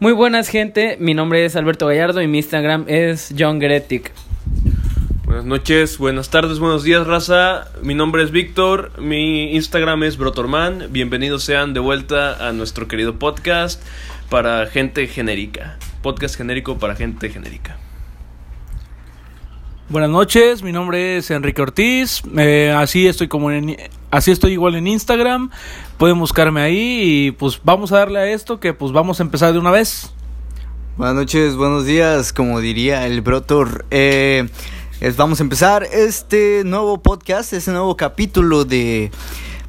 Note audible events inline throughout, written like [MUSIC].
Muy buenas gente, mi nombre es Alberto Gallardo y mi Instagram es John Gretic. Buenas noches, buenas tardes, buenos días, raza. Mi nombre es Víctor, mi Instagram es Brotorman. Bienvenidos sean de vuelta a nuestro querido podcast para gente genérica. Podcast genérico para gente genérica. Buenas noches, mi nombre es Enrique Ortiz, eh, así estoy como en, así estoy igual en Instagram, pueden buscarme ahí y pues vamos a darle a esto que pues vamos a empezar de una vez. Buenas noches, buenos días, como diría el Brotor. Eh, es- vamos a empezar este nuevo podcast, este nuevo capítulo de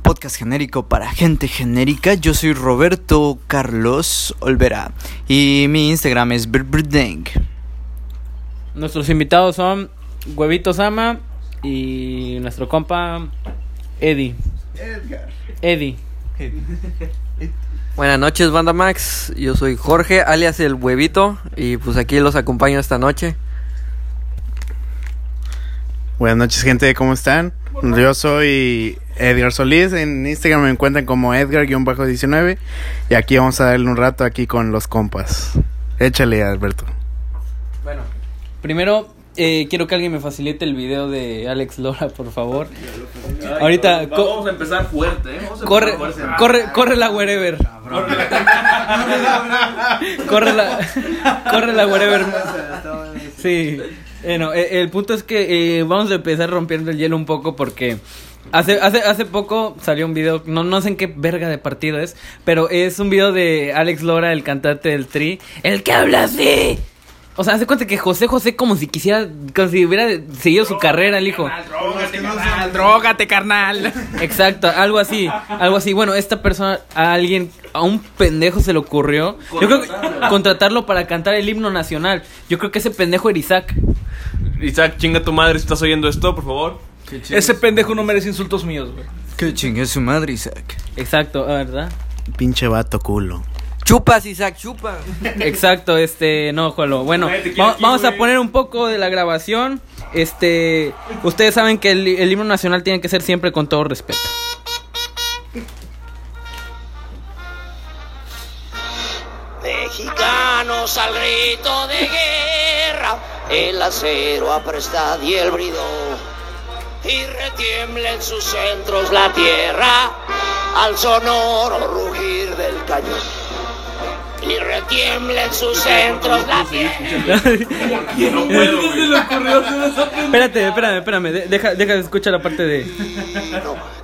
podcast genérico para gente genérica. Yo soy Roberto Carlos Olvera y mi Instagram es birdbirdang. Nuestros invitados son Huevito Sama y nuestro compa Eddie. Eddie. [LAUGHS] Buenas noches, Banda Max. Yo soy Jorge, alias el Huevito, y pues aquí los acompaño esta noche. Buenas noches, gente, ¿cómo están? Yo soy Edgar Solís, en Instagram me encuentran como Edgar-19 y aquí vamos a darle un rato aquí con los compas. Échale, Alberto. Bueno, primero eh, quiero que alguien me facilite el video de Alex Lora, por favor. Ahorita vamos a empezar fuerte, ¿eh? Vamos a corre, empezar fuerte. corre, corre la wherever. corre la, corre la wherever. [LAUGHS] Sí. Bueno, eh, el punto es que eh, vamos a empezar rompiendo el hielo un poco porque hace, hace, hace poco salió un video, no, no sé en qué verga de partido es, pero es un video de Alex Lora, el cantante del Tri, el que habla así. O sea, hace cuenta que José José como si quisiera, como si hubiera seguido su carrera, el hijo. Drogate, carnal. Exacto, algo así, algo así. Bueno, esta persona, a alguien, a un pendejo se le ocurrió. Yo creo que contratarlo para cantar el himno nacional. Yo creo que ese pendejo era Isaac. Isaac, chinga tu madre si estás oyendo esto, por favor. Ese pendejo no merece insultos míos, güey. Que chingue su madre, Isaac. Exacto, ah, ¿verdad? Pinche vato culo. Chupas, Isaac, chupa. Exacto, este, no, Jolo. Bueno, va- aquí, vamos a poner un poco de la grabación. Este, ustedes saben que el, el himno nacional tiene que ser siempre con todo respeto. Mexicanos al grito de guerra, el acero apresta y el bridón, y retiembla en sus centros la tierra al sonoro rugir del cañón. Y retiembla en sus centros la tierra. No puedo, güey. Espérate, espérame, espérame. de- deja, deja de escuchar la parte de.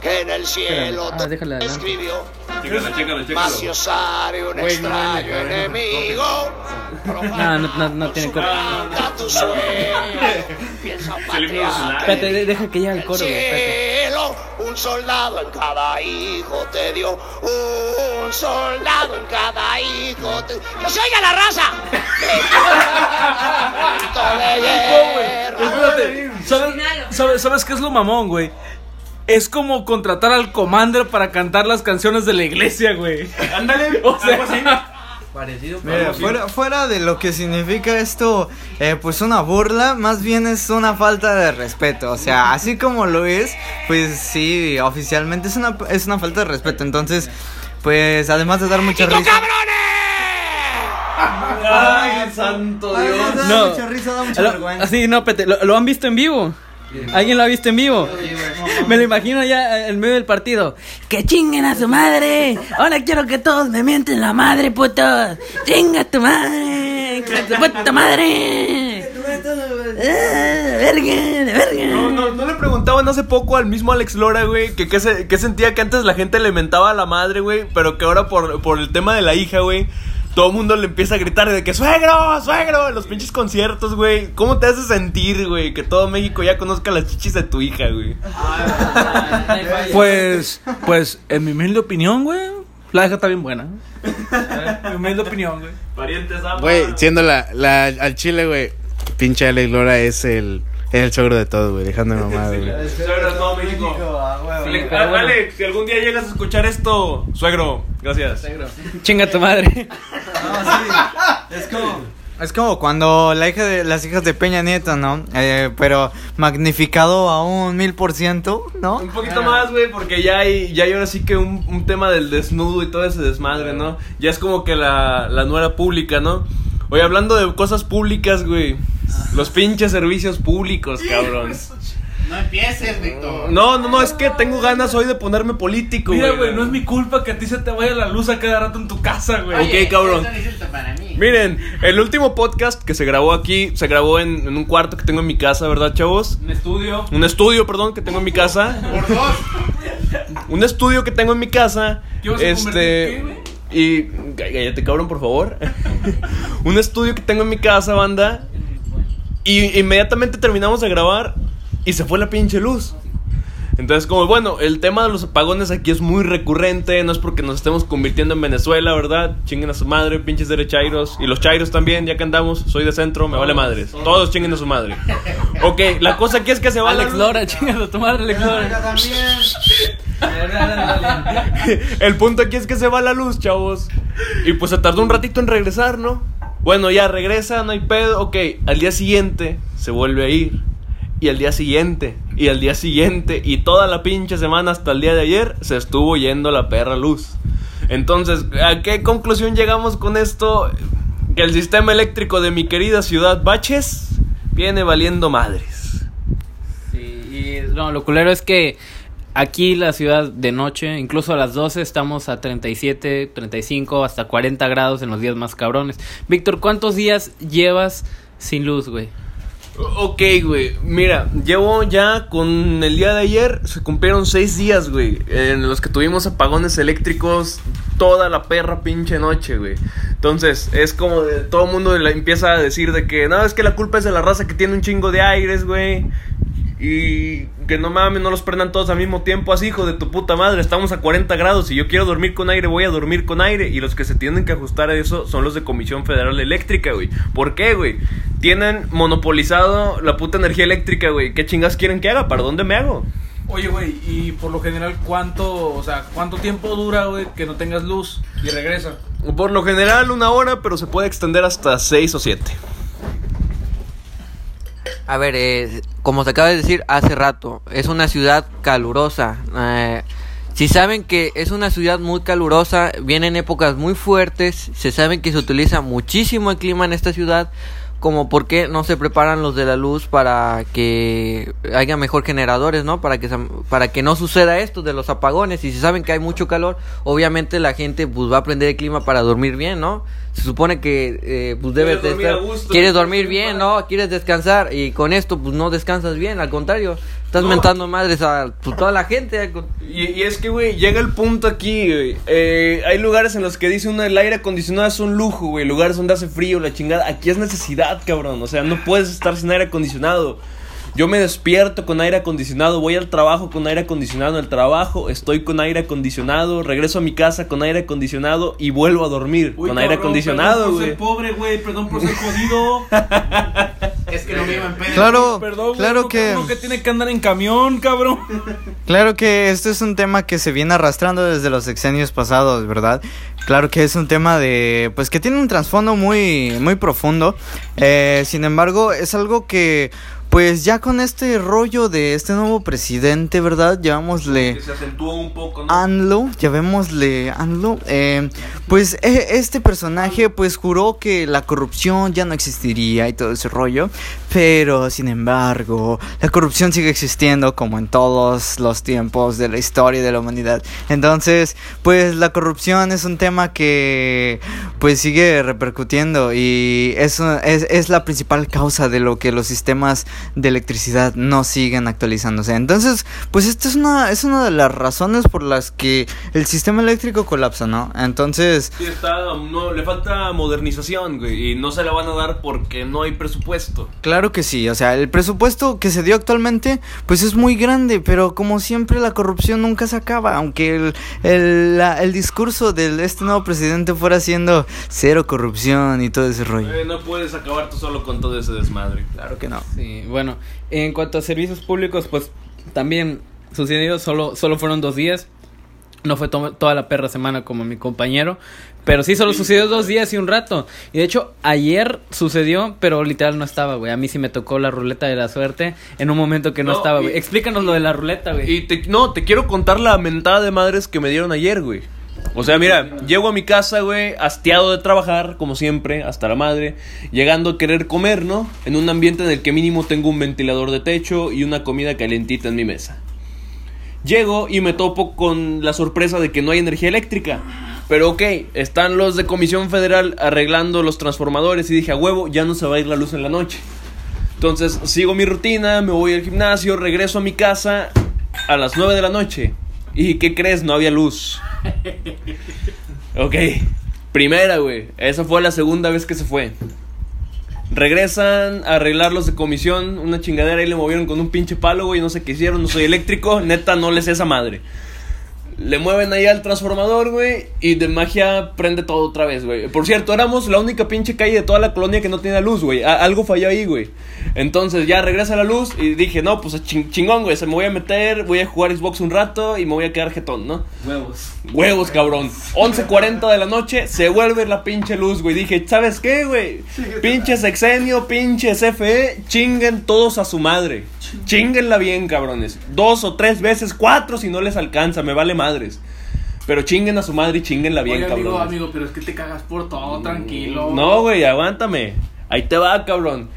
que en el cielo Ah, déjala adelante. escribió chécalo. Macio Sare, un extraño enemigo. No, no, no, no tiene coro. Espérate, de- deja que llegue el coro, cielo, un soldado en cada hijo te dio. Un soldado en cada hijo ¡Que se oiga la raza! [LAUGHS] ¿sabes, sabes, sabes qué es lo mamón, güey? Es como contratar al Commander para cantar las canciones de la iglesia, güey. Ándale, [LAUGHS] O sea, algo así. Parecido, Mira, fuera, fuera de lo que significa esto, eh, pues una burla, más bien es una falta de respeto. O sea, así como lo es, pues sí, oficialmente es una, es una falta de respeto. Entonces, pues además de dar mucha ¡Y tú, risa. cabrones! Ay, santo Dios. De No. dar mucha risa, da mucha Lo- vergüenza. así, no, espérate, ¿lo, lo han visto en vivo? ¿Alguien lo ha visto en vivo? [LAUGHS] Me lo imagino ya en medio del partido. ¡Que chinguen a su madre! Ahora quiero que todos me mienten la madre, putos. ¡Chinga a tu madre! ¡Que tu puta madre! ¡Ah, ¡Verga, verga! No, no, no le preguntaban hace poco al mismo Alex Lora, güey, que qué se- qué sentía que antes la gente le mentaba a la madre, güey, pero que ahora por, por el tema de la hija, güey, todo el mundo le empieza a gritar de que suegro, suegro, en los pinches conciertos, güey. ¿Cómo te hace sentir, güey, que todo México ya conozca las chichis de tu hija, güey? Pues, pues, en mi humilde opinión, güey, la hija está bien buena. En mi humilde opinión, güey. Parientes. Güey, siendo la, la, al chile, güey, pinche Alex Lora es el, es el suegro de todo, güey, dejando de mamada, güey. Suegros, no, México. Ale- pero bueno. Alex, si algún día llegas a escuchar esto, suegro, gracias. Chinga a tu madre. No, [LAUGHS] sí, es como, Es como cuando la hija de las hijas de Peña Nieto, ¿no? Eh, pero magnificado a un mil por ciento, ¿no? Un poquito más, güey, porque ya hay, ya hay ahora sí que un, un tema del desnudo y todo ese desmadre, ¿no? Ya es como que la, la nuera pública, ¿no? Oye, hablando de cosas públicas, güey. Los pinches servicios públicos, cabrón. No empieces, Víctor. No, no, no, es que tengo ganas hoy de ponerme político, Mira, güey, no es mi culpa que a ti se te vaya la luz a cada rato en tu casa, güey. Ok, cabrón. Miren, el último podcast que se grabó aquí, se grabó en, en un cuarto que tengo en mi casa, ¿verdad, chavos? Un estudio. Un estudio, perdón, que tengo en mi casa. Por dos. Un estudio que tengo en mi casa. ¿Qué vas a este. convertir, y. Cállate, cabrón, por favor. [LAUGHS] un estudio que tengo en mi casa, banda. Y inmediatamente terminamos de grabar y se fue la pinche luz. Entonces, como bueno, el tema de los apagones aquí es muy recurrente. No es porque nos estemos convirtiendo en Venezuela, ¿verdad? Chinguen a su madre, pinches derechairos. Y los chairos también, ya que andamos. Soy de centro, me vale madres. Todos chinguen a su madre. Ok, la cosa aquí es que se va la Alex. Lora, chingas a tu madre, Alex Lora. El punto aquí es que se va la luz, chavos. Y pues se tardó un ratito en regresar, ¿no? Bueno, ya regresa, no hay pedo. Ok, al día siguiente se vuelve a ir. Y al día siguiente, y al día siguiente, y toda la pinche semana hasta el día de ayer se estuvo yendo la perra luz. Entonces, ¿a qué conclusión llegamos con esto? Que el sistema eléctrico de mi querida ciudad Baches viene valiendo madres. Sí, y no, lo culero es que aquí la ciudad de noche, incluso a las 12 estamos a 37, 35, hasta 40 grados en los días más cabrones. Víctor, ¿cuántos días llevas sin luz, güey? Ok, güey. Mira, llevo ya con el día de ayer, se cumplieron seis días, güey, en los que tuvimos apagones eléctricos toda la perra pinche noche, güey. Entonces, es como de, todo el mundo le empieza a decir de que, no, es que la culpa es de la raza que tiene un chingo de aires, güey. Y que no mames, no los prendan todos al mismo tiempo, así, hijo de tu puta madre. Estamos a 40 grados y yo quiero dormir con aire, voy a dormir con aire. Y los que se tienen que ajustar a eso son los de Comisión Federal Eléctrica, güey. ¿Por qué, güey? Tienen monopolizado la puta energía eléctrica, güey. ¿Qué chingas quieren que haga? ¿Para dónde me hago? Oye, güey, y por lo general, ¿cuánto, o sea, cuánto tiempo dura, güey, que no tengas luz y regresa? Por lo general, una hora, pero se puede extender hasta 6 o 7. A ver, eh, como se acaba de decir hace rato, es una ciudad calurosa. Eh, si saben que es una ciudad muy calurosa, vienen épocas muy fuertes, se saben que se utiliza muchísimo el clima en esta ciudad, como por qué no se preparan los de la luz para que haya mejor generadores, ¿no? Para que para que no suceda esto de los apagones. Y si saben que hay mucho calor, obviamente la gente pues va a prender el clima para dormir bien, ¿no? Se supone que eh, pues debes Quieres de estar- gusto, quieres dormir bien ¿no? Quieres descansar y con esto pues no descansas bien, al contrario, estás No. mentando madres a pues, toda la gente. Y, y es que, güey, llega el punto aquí, güey. Eh, hay lugares en los que dice uno el aire acondicionado es un lujo, güey. Lugares donde hace frío, la chingada. Aquí es necesidad, cabrón. O sea, no puedes estar sin aire acondicionado. Yo me despierto con aire acondicionado, voy al trabajo con aire acondicionado, en el trabajo estoy con aire acondicionado, regreso a mi casa con aire acondicionado y vuelvo a dormir Uy, con aire acondicionado, Perdón por güey. ser pobre, güey, perdón por ser jodido. [LAUGHS] Es que no vivo en pedo. Claro, Perdón, claro que... uno que tiene que andar en camión, cabrón. [LAUGHS] Claro que este es un tema que se viene arrastrando desde los sexenios pasados, ¿verdad? Claro que es un tema de, pues que tiene un trasfondo muy, muy profundo. Eh, sin embargo, es algo que, pues ya con este rollo de este nuevo presidente, ¿verdad? Llamémosle Que se acentuó un poco, ¿no? ANLO, llamémosle ANLO, eh, pues e- este personaje pues juró que la corrupción ya no existiría y todo ese rollo, pero sin embargo la corrupción sigue existiendo como en todos los tiempos de la historia de la humanidad. Entonces pues la corrupción es un tema que pues sigue repercutiendo y eso es, es la principal causa de lo que los sistemas de electricidad no siguen actualizándose. Entonces pues esta es una, es una de las razones por las que el sistema eléctrico colapsa, ¿no? Entonces, Sí, está, no, le falta modernización, güey, y no se la van a dar porque no hay presupuesto. claro que sí, o sea, el presupuesto que se dio actualmente, pues es muy grande, pero como siempre la corrupción nunca se acaba, aunque el, el, la- el discurso de este nuevo presidente fuera siendo cero corrupción y todo ese rollo. Eh, no puedes acabar tú solo con todo ese desmadre. Claro que no. Sí, bueno, en cuanto a servicios públicos, pues también sucedió, solo, solo fueron dos días. No fue to- toda la perra semana como mi compañero. Pero sí, solo sucedió dos días y un rato. Y de hecho, ayer sucedió, pero literal no estaba, güey. A mí sí me tocó la ruleta de la suerte en un momento que no, No, estaba, güey. Explícanos lo de la ruleta, güey. Y te, no, te quiero contar la mentada de madres que me dieron ayer, güey. O sea, mira, llego a mi casa, güey, hastiado de trabajar, como siempre, hasta la madre, llegando a querer comer, ¿no? En un ambiente en el que mínimo tengo un ventilador de techo y una comida calentita en mi mesa. Llego y me topo con la sorpresa de que no hay energía eléctrica. Pero ok, están los de Comisión Federal arreglando los transformadores y dije, a huevo, ya no se va a ir la luz en la noche. Entonces sigo mi rutina, me voy al gimnasio, regreso a mi casa a las 9 de la noche. ¿Y qué crees? No había luz. [LAUGHS] Ok, primera, güey. Esa fue la segunda vez que se fue. Regresan a arreglar los de comisión, una chingadera y le movieron con un pinche palo, güey. No sé qué hicieron, no soy eléctrico, neta, no les esa madre. Le mueven ahí al transformador, güey, y de magia prende todo otra vez, güey. Por cierto, éramos la única pinche calle de toda la colonia que no tenía luz, güey. Algo falló ahí, güey. Entonces ya regresa la luz y dije, no, pues ching- chingón, güey. Se me voy a meter, voy a jugar Xbox un rato y me voy a quedar jetón, ¿no? Huevos. Huevos, cabrón. 11.40 de la noche, se vuelve la pinche luz, güey. Dije, ¿sabes qué, güey? Pinche sexenio, pinche CFE, chinguen todos a su madre. Chinguenla bien, cabrones. Dos o tres veces, cuatro si no les alcanza, me vale madres. Pero chinguen a su madre y chinguenla bien, Oye, amigo, cabrones. amigo, pero es que te cagas por todo, tranquilo. No, güey, aguántame. Ahí te va, cabrón.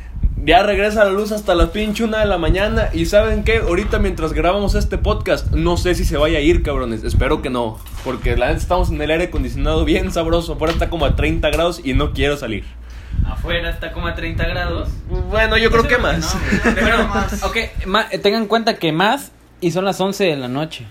Ya regresa la luz hasta las pinche una de la mañana. Y saben qué, ahorita mientras grabamos este podcast, no sé si se vaya a ir, cabrones. Espero que no. Porque la neta estamos en el aire acondicionado bien sabroso. Afuera está como a 30 grados y no quiero salir. Afuera está como a 30 grados. Bueno, yo creo que más. Pero, [LAUGHS] ok, ma- tengan en cuenta que más y son las 11 de la noche.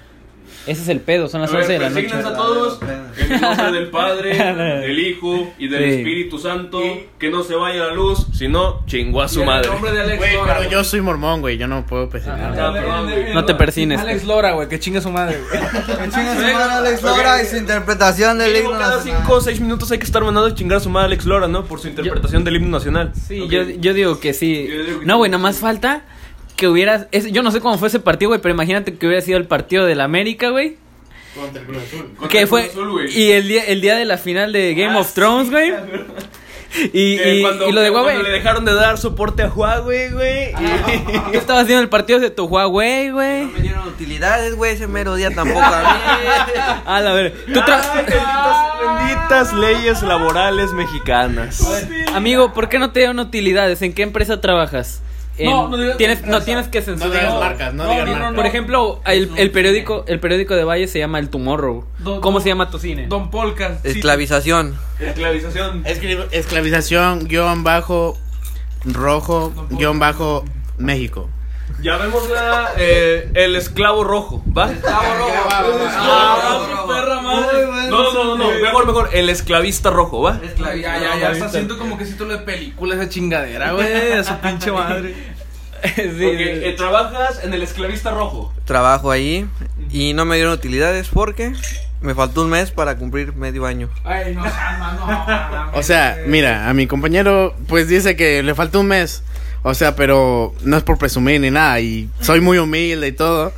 Ese es el pedo, son las 11 de la noche. a todos. En el nombre del Padre, [LAUGHS] del Hijo y del Sí. Espíritu Santo. Que no se vaya la luz, si no, chingó a su madre. de Alex Güey, Lora. pero yo soy mormón, güey. Yo no puedo. Ah, perdón. No te persines. Alex Lora, güey, que chingue su madre, güey. Que chinga su madre Alex Lora y su interpretación del Mínimo himno cada nacional. 5 o 6 minutos hay que estar mandando a chingar a su madre Alex Lora, ¿no? Por su interpretación del himno nacional. Sí, yo, yo digo que sí. Yo digo que No, sí. güey, nada más falta que hubiera... yo no sé cómo fue ese partido, güey, pero imagínate que hubiera sido el partido del América, güey. Contra el Cruz Azul. Contra Que el fue... Cruz Azul, güey. Y el día, el día de la final de Game Ah, of Thrones, sí, güey. Y, cuando, y lo de que cuando le Huawei. dejaron de dar soporte a Huawei, güey. y- Yo estaba haciendo el partido de tu Huawei, güey. No me dieron utilidades, güey, ese mero día tampoco a mí. [LAUGHS] A la ver. Tú tra- Ay, benditas, benditas leyes laborales mexicanas. Amigo, ¿por qué no te dieron utilidades? ¿En qué empresa trabajas? En- No, no digas tienes, no tienes que No censurar. digas marcas, no, No, digas no, no, marcas. Por ejemplo, el, el periódico el periódico de Valle se llama El Tomorrow. Do- ¿Cómo se llama tu cine? Don Polka. Esclavización. Esclavización. Esclavización, guion bajo, rojo, guion bajo, México. Llamémosla eh, el esclavo rojo, ¿va? Ah, perra madre. No, no, no, no, mejor, mejor, el esclavista rojo, ¿va? Ya, ya, ya, está haciendo como que si lo de película esa chingadera, güey, a su pinche madre. [LAUGHS] Sí. eh, trabajas en el esclavista rojo. Trabajo ahí y no me dieron utilidades porque me faltó un mes para cumplir medio año. Ay, no, no, no. O sea, mira, a mi compañero pues dice que le falta un mes. O sea, pero no es por presumir ni nada. Y soy muy humilde y todo.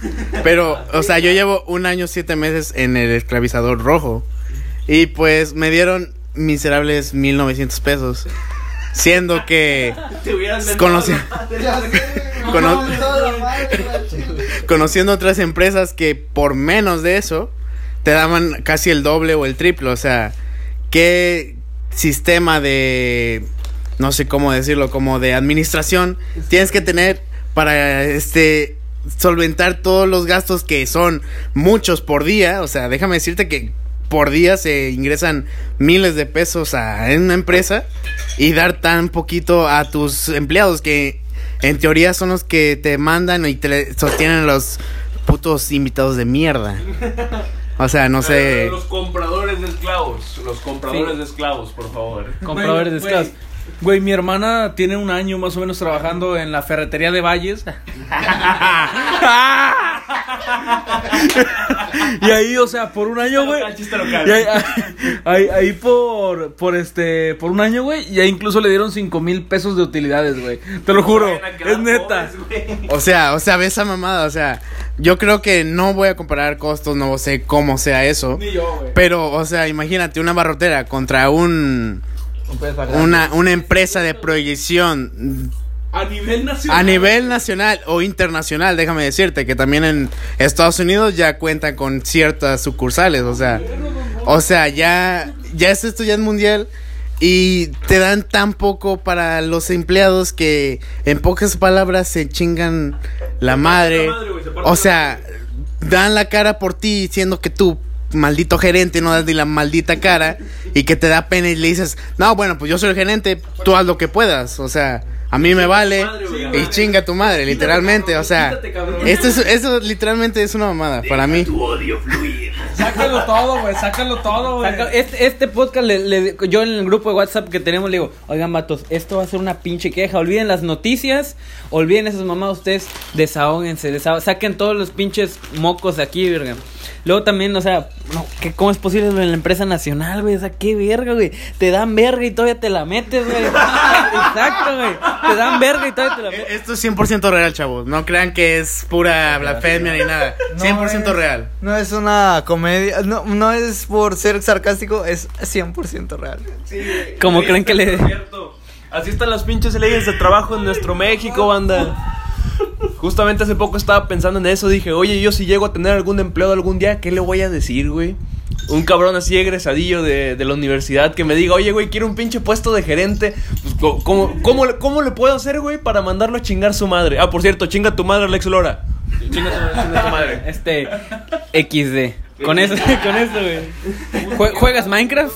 Pero, o sea, yo llevo un año, siete meses en el esclavizador rojo. Y pues me dieron miserables 1900 pesos. Siendo que Te hubieran conoci- [LAUGHS] cono- conociendo otras empresas que por menos de eso te daban casi el doble o el triple. O sea, ¿qué sistema de, no sé cómo decirlo, como de administración tienes que tener para este solventar todos los gastos que son muchos por día? O sea, déjame decirte que por día se ingresan miles de pesos a en una empresa y dar tan poquito a tus empleados que en teoría son los que te mandan y te sostienen los putos invitados de mierda. O sea, no sé. Eh, Los compradores de esclavos. Los compradores de esclavos, por favor. Compradores de esclavos. Güey, mi hermana tiene un año más o menos trabajando en la ferretería de Valles. [LAUGHS] y ahí, o sea, por un año, güey. ahí, ahí, ahí por, por este, por un año, güey. Y ahí incluso le dieron cinco mil pesos de utilidades, güey. Te lo juro, es neta. O sea, o sea, ve esa mamada, o sea, yo creo que no voy a comparar costos, no sé cómo sea eso. Ni yo, güey. Pero, o sea, imagínate una barrotera contra un una, una empresa de proyección A nivel nacional. a nivel nacional o internacional, déjame decirte que también en Estados Unidos ya cuentan con ciertas sucursales, o sea, o sea, ya ya es esto ya es mundial y te dan tan poco para los empleados que en pocas palabras se chingan la madre. O sea, dan la cara por ti diciendo que tú maldito gerente no das ni la maldita cara y que te da pena y le dices, "No, bueno, pues yo soy el gerente, tú haz lo que puedas." O sea, a mí me vale y chinga tu madre, literalmente, o sea, esto es, eso literalmente es una mamada para mí. Sácalo todo, güey. Sácalo todo, güey. Este, este podcast, le, le- yo en el grupo de WhatsApp que tenemos le digo, oigan vatos, esto va a ser una pinche queja, olviden las noticias, olviden esas mamadas, ustedes desahóguense, desahó- saquen todos los pinches mocos de aquí, verga. Luego también, o sea, no, ¿qué, ¿cómo es posible en la empresa nacional, güey? O sea, qué verga, güey. Te dan verga y todavía te la metes, güey. [LAUGHS] Exacto, güey. Te dan verga y todavía te la metes. Esto es 100% real, chavos. No crean que es pura blasfemia ni nada. 100% real. No es una comedia, no, no es por ser sarcástico, es 100% real. Como creen que le... Así están las pinches leyes de trabajo en nuestro México, banda. Justamente hace poco estaba pensando en eso. Dije, oye, yo si llego a tener algún empleado algún día, ¿qué le voy a decir, güey? Un cabrón así egresadillo de, de la universidad que me diga, oye, güey, quiero un pinche puesto de gerente. Pues, ¿cómo, cómo, le- cómo le puedo hacer, güey, para mandarlo a chingar su madre? Ah, por cierto, chinga tu madre, Alex Lora. Chinga tu, chinga tu madre. [LAUGHS] Este, XD. Con eso, con eso, güey. Jue- ¿Juegas Minecraft?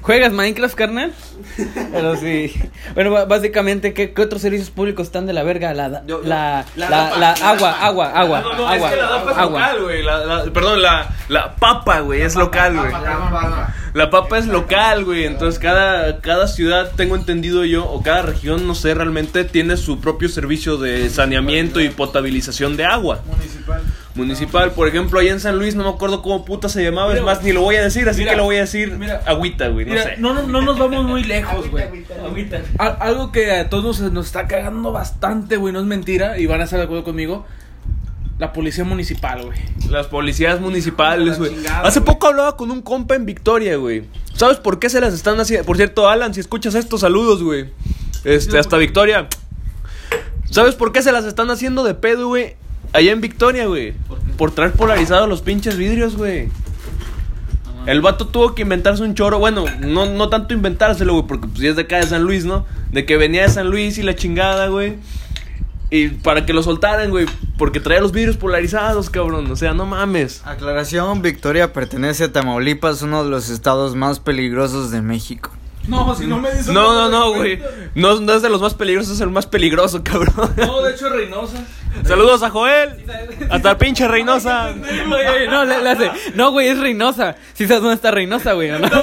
¿Juegas Minecraft, carnal? [LAUGHS] Pero sí. Bueno, básicamente, ¿qué, qué otros servicios públicos están de la verga? La, la, la, la, agua, agua, agua, No, no, agua, es que la DAPA es agua. local, güey. La, la- perdón, la, la papa, güey, es local, güey. La papa es local, güey. Entonces, cada, cada ciudad, tengo entendido yo, o cada región, no sé, realmente tiene su propio servicio de saneamiento y potabilización de agua. Municipal. Municipal, por ejemplo, allá en San Luis, no me acuerdo cómo puta se llamaba. Es más, ni lo voy a decir, así Mira, que lo voy a decir mira, agüita, güey. No Mira, sé. no, no, no nos vamos muy lejos, güey. Al- Algo que a todos nos, nos está cagando bastante, güey, no es mentira, y van a estar de acuerdo conmigo. La policía municipal, güey. Las policías municipales, güey. Hace poco hablaba con un compa en Victoria, güey. ¿Sabes por qué se las están haciendo? Por cierto, Alan, si escuchas estos saludos, güey. Este, hasta Victoria. ¿Sabes por qué se las están haciendo de pedo, güey? Allá en Victoria, güey. Por traer polarizados los pinches vidrios, güey. El vato tuvo que inventarse un choro. Bueno, no, no tanto inventárselo, güey, porque pues ya es de acá de San Luis, ¿no? De que venía de San Luis y la chingada, güey. Y para que lo soltaran, güey. Porque traía los vidrios polarizados, cabrón. O sea, no mames. Aclaración, Victoria pertenece a Tamaulipas, uno de los estados más peligrosos de México. No, si no me dices. No, no, no, güey. No, no es de los más peligrosos, es el más peligroso, [LAUGHS] cabrón. No, de hecho, es Reynosa. Saludos a Joel. Hasta el pinche Reynosa. No, le, le hace. No, güey, es Reynosa. ¿Sí sabes dónde está Reynosa, güey? ¿o ¿no? Sí,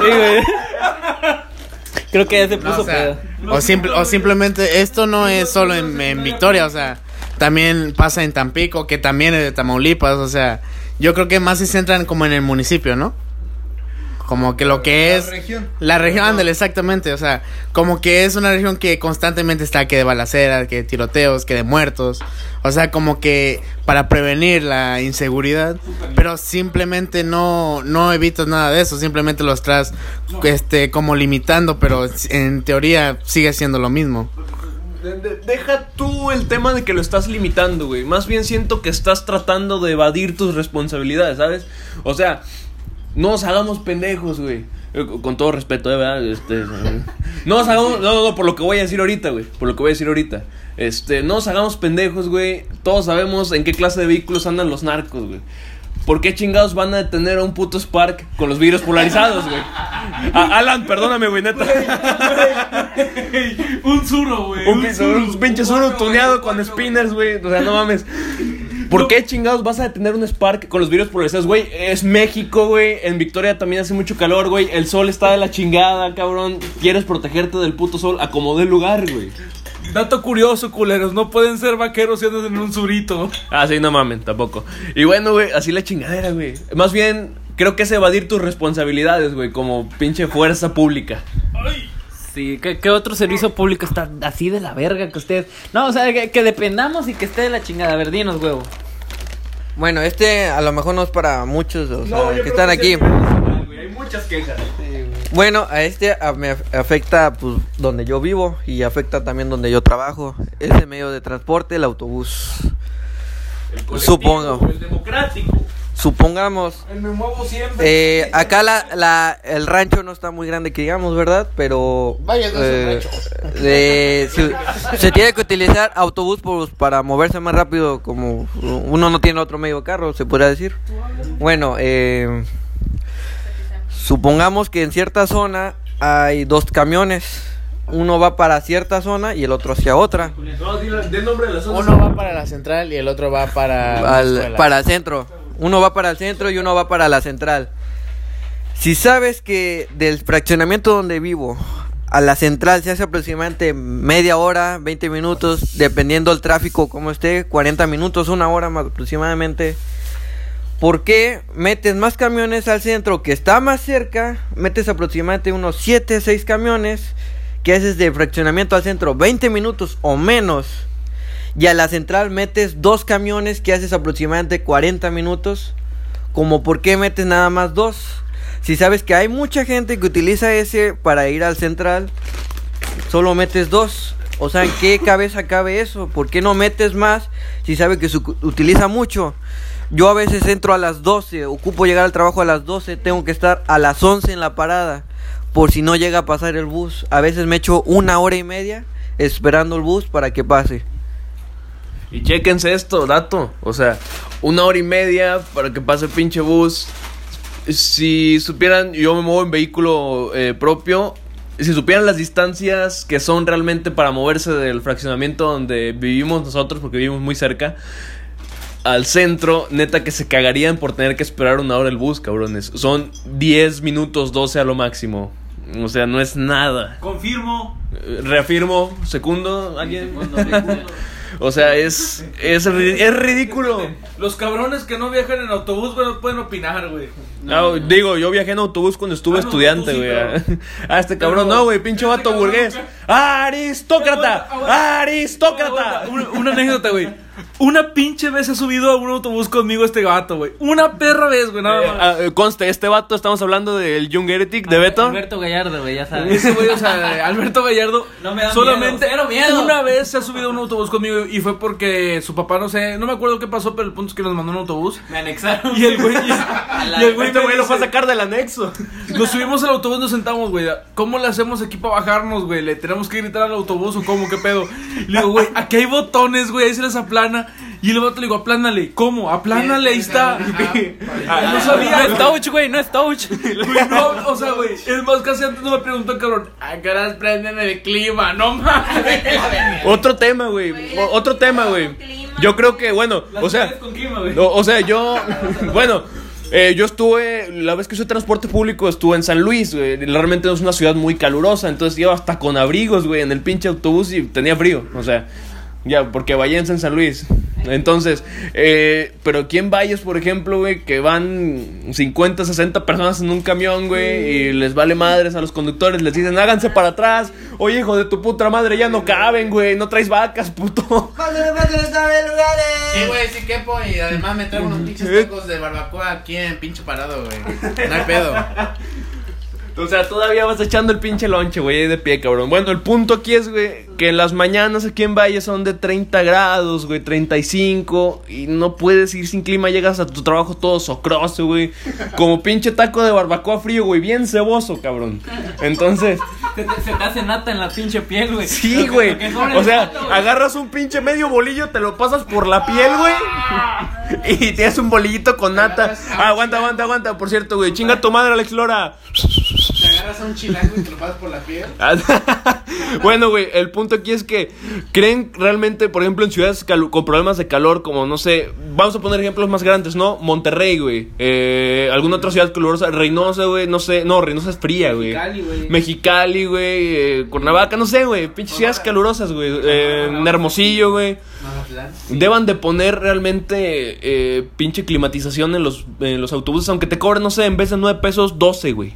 güey. Creo que ya se puso o, sea, pedo. o, simple- o simplemente esto no es solo en, en Victoria, o sea, también pasa en Tampico, que también es de Tamaulipas, o sea, yo creo que más se centran como en el municipio, ¿no? Como que lo que es región. la región, ándale, exactamente, o sea, como que es una región que constantemente está que de balaceras, que de tiroteos, que de muertos, o sea, como que para prevenir la inseguridad, pero simplemente no no evitas nada de eso, simplemente lo estás este como limitando, pero en teoría sigue siendo lo mismo. De- de- Deja tú el tema de que lo estás limitando, güey. Más bien siento que estás tratando de evadir tus responsabilidades, ¿sabes? O sea, no nos hagamos pendejos, güey. Eh, con- todo respeto, ¿eh? ¿verdad? Este, [LAUGHS] no nos hagamos, no, no, no, por lo que voy a decir ahorita, güey. Por lo que voy a decir ahorita. Este, no nos hagamos pendejos, güey. Todos sabemos en qué clase de vehículos andan los narcos, güey. ¿Por qué chingados van a detener a un puto Spark con los vidrios polarizados, güey? A- [LAUGHS] Alan, perdóname, güey, neta. [LAUGHS] Un zurro, güey. Un, pin- un pinche suro tuneado con spinners, güey. O sea, no mames. ¿Por qué chingados vas a detener un Spark con los vidrios polarizados, güey? Es México, güey. En Victoria también hace mucho calor, güey. El sol está de la chingada, cabrón. Quieres protegerte del puto sol. Acomodé el lugar, güey. Dato curioso, culeros. No pueden ser vaqueros si andan en un zurito. Ah, sí, no mamen, tampoco. Y bueno, güey, así la chingadera, güey. Más bien, creo que es evadir tus responsabilidades, güey, como pinche fuerza pública. Sí, ¿qué, qué otro servicio público está así de la verga que ustedes? No, o sea, que, que dependamos y que esté de la chingada. A ver, dinos, huevo. Bueno, este a lo mejor no es para muchos o sea, No, que están que aquí. es güey, Hay muchas quejas. Bueno, a este a- me af- afecta pues donde yo vivo y afecta también donde yo trabajo. Ese medio de transporte, el autobús. El Supongo. El democrático. Supongamos, El me muevo siempre. eh, acá la, la- el rancho no está muy grande que digamos, ¿verdad? Pero Vaya, no es un eh, eh, se, se tiene que utilizar autobús pues, para moverse más rápido, como uno no tiene otro medio de carro, se podría decir. Bueno, eh, supongamos que en cierta zona hay dos camiones. Uno va para cierta zona y el otro hacia otra. Uno va para la central y el otro va para al- para el centro. Uno va para el centro y uno va para la central. Si sabes que del fraccionamiento donde vivo a la central se hace aproximadamente media hora, 20 minutos, dependiendo del tráfico como esté, 40 minutos, una hora más aproximadamente. ¿Por qué metes más camiones al centro que está más cerca? Metes aproximadamente unos 7, 6 camiones que haces de fraccionamiento al centro 20 minutos o menos. Y a la central metes dos camiones que haces aproximadamente 40 minutos. Como por qué metes nada más dos. Si sabes que hay mucha gente que utiliza ese para ir al central, solo metes dos. O sea, ¿en qué cabeza cabe eso? ¿Por qué no metes más si sabes que se utiliza mucho? Yo a veces entro a las 12, ocupo llegar al trabajo a las 12, tengo que estar a las 11 en la parada por si no llega a pasar el bus. A veces me echo una hora y media esperando el bus para que pase. Y chéquense esto, dato. O sea, una hora y media para que pase el pinche bus. Si supieran, yo me muevo en vehículo eh, propio. Si supieran las distancias que son realmente para moverse del fraccionamiento donde vivimos nosotros, porque vivimos muy cerca, al centro, neta que se cagarían por tener que esperar una hora el bus, cabrones. Son 10 minutos, 12 a lo máximo. O sea, no es nada. Confirmo. Reafirmo, segundo, alguien. [LAUGHS] o sea, es, es, es ridículo. Los cabrones que no viajan en autobús, güey, no pueden opinar, güey. Ah, digo, yo viajé en autobús cuando estuve Ah, no, estudiante, tú sí, güey. [LAUGHS] Ah, este cabrón, no, güey, pinche este vato cabrón burgués. ¡Aristócrata! Aguanta. ¡Aristócrata! Una anécdota, güey. Una pinche vez se ha subido a un autobús conmigo este gato, güey. Una perra vez, güey, nada Eh, más. ah, eh, conste, este vato, estamos hablando del Young Heretic de Beto. Alberto Gallardo, güey, ya sabes. Ese güey, o sea, Alberto Gallardo No me da solamente miedo, cero miedo. una vez se ha subido a un autobús conmigo y fue porque su papá, no sé, no me acuerdo qué pasó, pero el punto es que nos mandó un autobús. Me anexaron. Y el güey, y, y [LAUGHS] el güey, Este güey lo fue a sacar del anexo. Nos subimos al autobús, nos sentamos, güey. ¿Cómo le hacemos aquí para bajarnos, güey? ¿Le tenemos que gritar al autobús o cómo? ¿Qué pedo? Le digo, güey, aquí hay botones, güey, ahí se les aplana. Y el vato le digo, aplánale. ¿Cómo? Aplánale, ahí está. [LAUGHS] Ah, no sabía. No es touch, güey, no es touch. [LAUGHS] Güey, no, o sea, güey, es más, casi antes no me preguntó cabrón. ¿A qué horas prenden el clima? No mames. Otro tema, güey. Otro tema, güey. Yo creo que, bueno, o sea. o sea, yo. [LAUGHS] Bueno, eh, yo estuve. La vez que usé transporte público estuve en San Luis, güey. Realmente no es una ciudad muy calurosa. Entonces iba hasta con abrigos, güey, en el pinche autobús y tenía frío. O sea, ya, porque Vallense en San Luis. Entonces, eh, pero aquí en Valles, por ejemplo, güey, que van 50, 60 personas en un camión, güey, y les vale madres a los conductores, les dicen, háganse para atrás. Oye, hijo de tu puta madre, ya no caben, güey, no traes vacas, puto. Sí, güey, sí quepo y además me traigo unos pinches tacos de barbacoa aquí en pinche parado, güey. No hay pedo. O sea, todavía vas echando el pinche lonche, güey, ahí de pie, cabrón. Bueno, el punto aquí es, güey, que en las mañanas aquí en Valle son de 30 grados, güey, 35. Y no puedes ir sin clima, llegas a tu trabajo todo socroso, güey. Como pinche taco de barbacoa frío, güey, bien ceboso, cabrón. Entonces, Se te, se te hace nata en la pinche piel, güey. sí, güey. O sea, güey. agarras un pinche medio bolillo, te lo pasas por la piel, güey. Y tienes un bolillito con nata. Ah, aguanta, aguanta, aguanta. Por cierto, güey, chinga tu madre, Alex Lora. Agarras a un chilango y te lo pasas por la piel. [LAUGHS] bueno, güey, el punto aquí es que creen realmente, por ejemplo, en ciudades con problemas de calor, como no sé, vamos a poner ejemplos más grandes, ¿no? Monterrey, güey. Eh, alguna otra ciudad calurosa, Reynosa, güey, no sé, no, Reynosa es fría, güey. Mexicali, güey. Mexicali, güey, eh, Cuernavaca, no sé, güey, pinches ciudades calurosas, güey. Eh, en Hermosillo, güey. Deban de poner realmente eh, pinche climatización en los, en los autobuses, aunque te cobren, no sé, en vez de 9 pesos, 12, güey.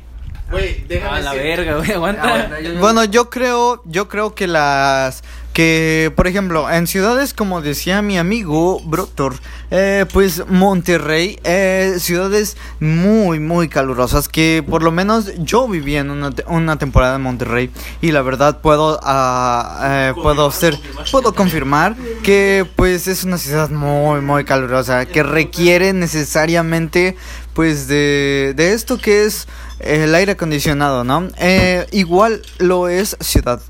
Güey, [LAUGHS] déjame A la decir- verga, güey, aguanta. Bueno, yo creo, yo creo que las que, por ejemplo, en ciudades como decía mi amigo Broctor, eh, pues Monterrey, eh, ciudades muy, muy calurosas que por lo menos yo viví en una, te- una temporada en Monterrey y la verdad puedo, ah, eh, puedo ser, puedo confirmar que pues es una ciudad muy, muy calurosa que requiere necesariamente pues de, de esto que es el aire acondicionado, ¿no? Eh, igual lo es Ciudad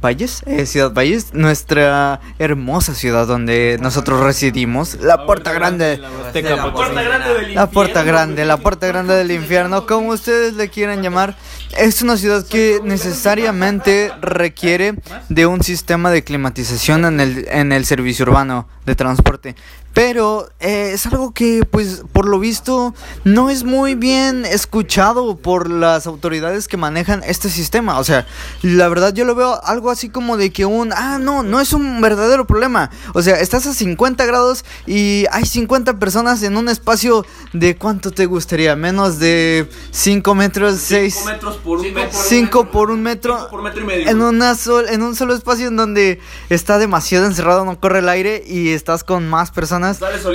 Valles, eh, Ciudad Valles, nuestra hermosa ciudad donde nosotros residimos, la Puerta Grande, La puerta grande del la Puerta infierno, Grande, la Puerta Grande del infierno, como ustedes le quieran llamar, es una ciudad que necesariamente requiere de un sistema de climatización en el, en el servicio urbano de transporte. Pero eh, es algo que, pues, por lo visto, no es muy bien escuchado por las autoridades que manejan este sistema. O sea, la verdad yo lo veo algo así como de que un, ah, no, no es un verdadero problema. O sea, estás a 50 grados y hay 50 personas en un espacio de cuánto te gustaría, menos de 5 metros, 6, Cinco metros por un metro. 5 por un metro. Cinco por metro y medio. En, una sol, en un solo espacio en donde está demasiado encerrado, no corre el aire y estás con más personas,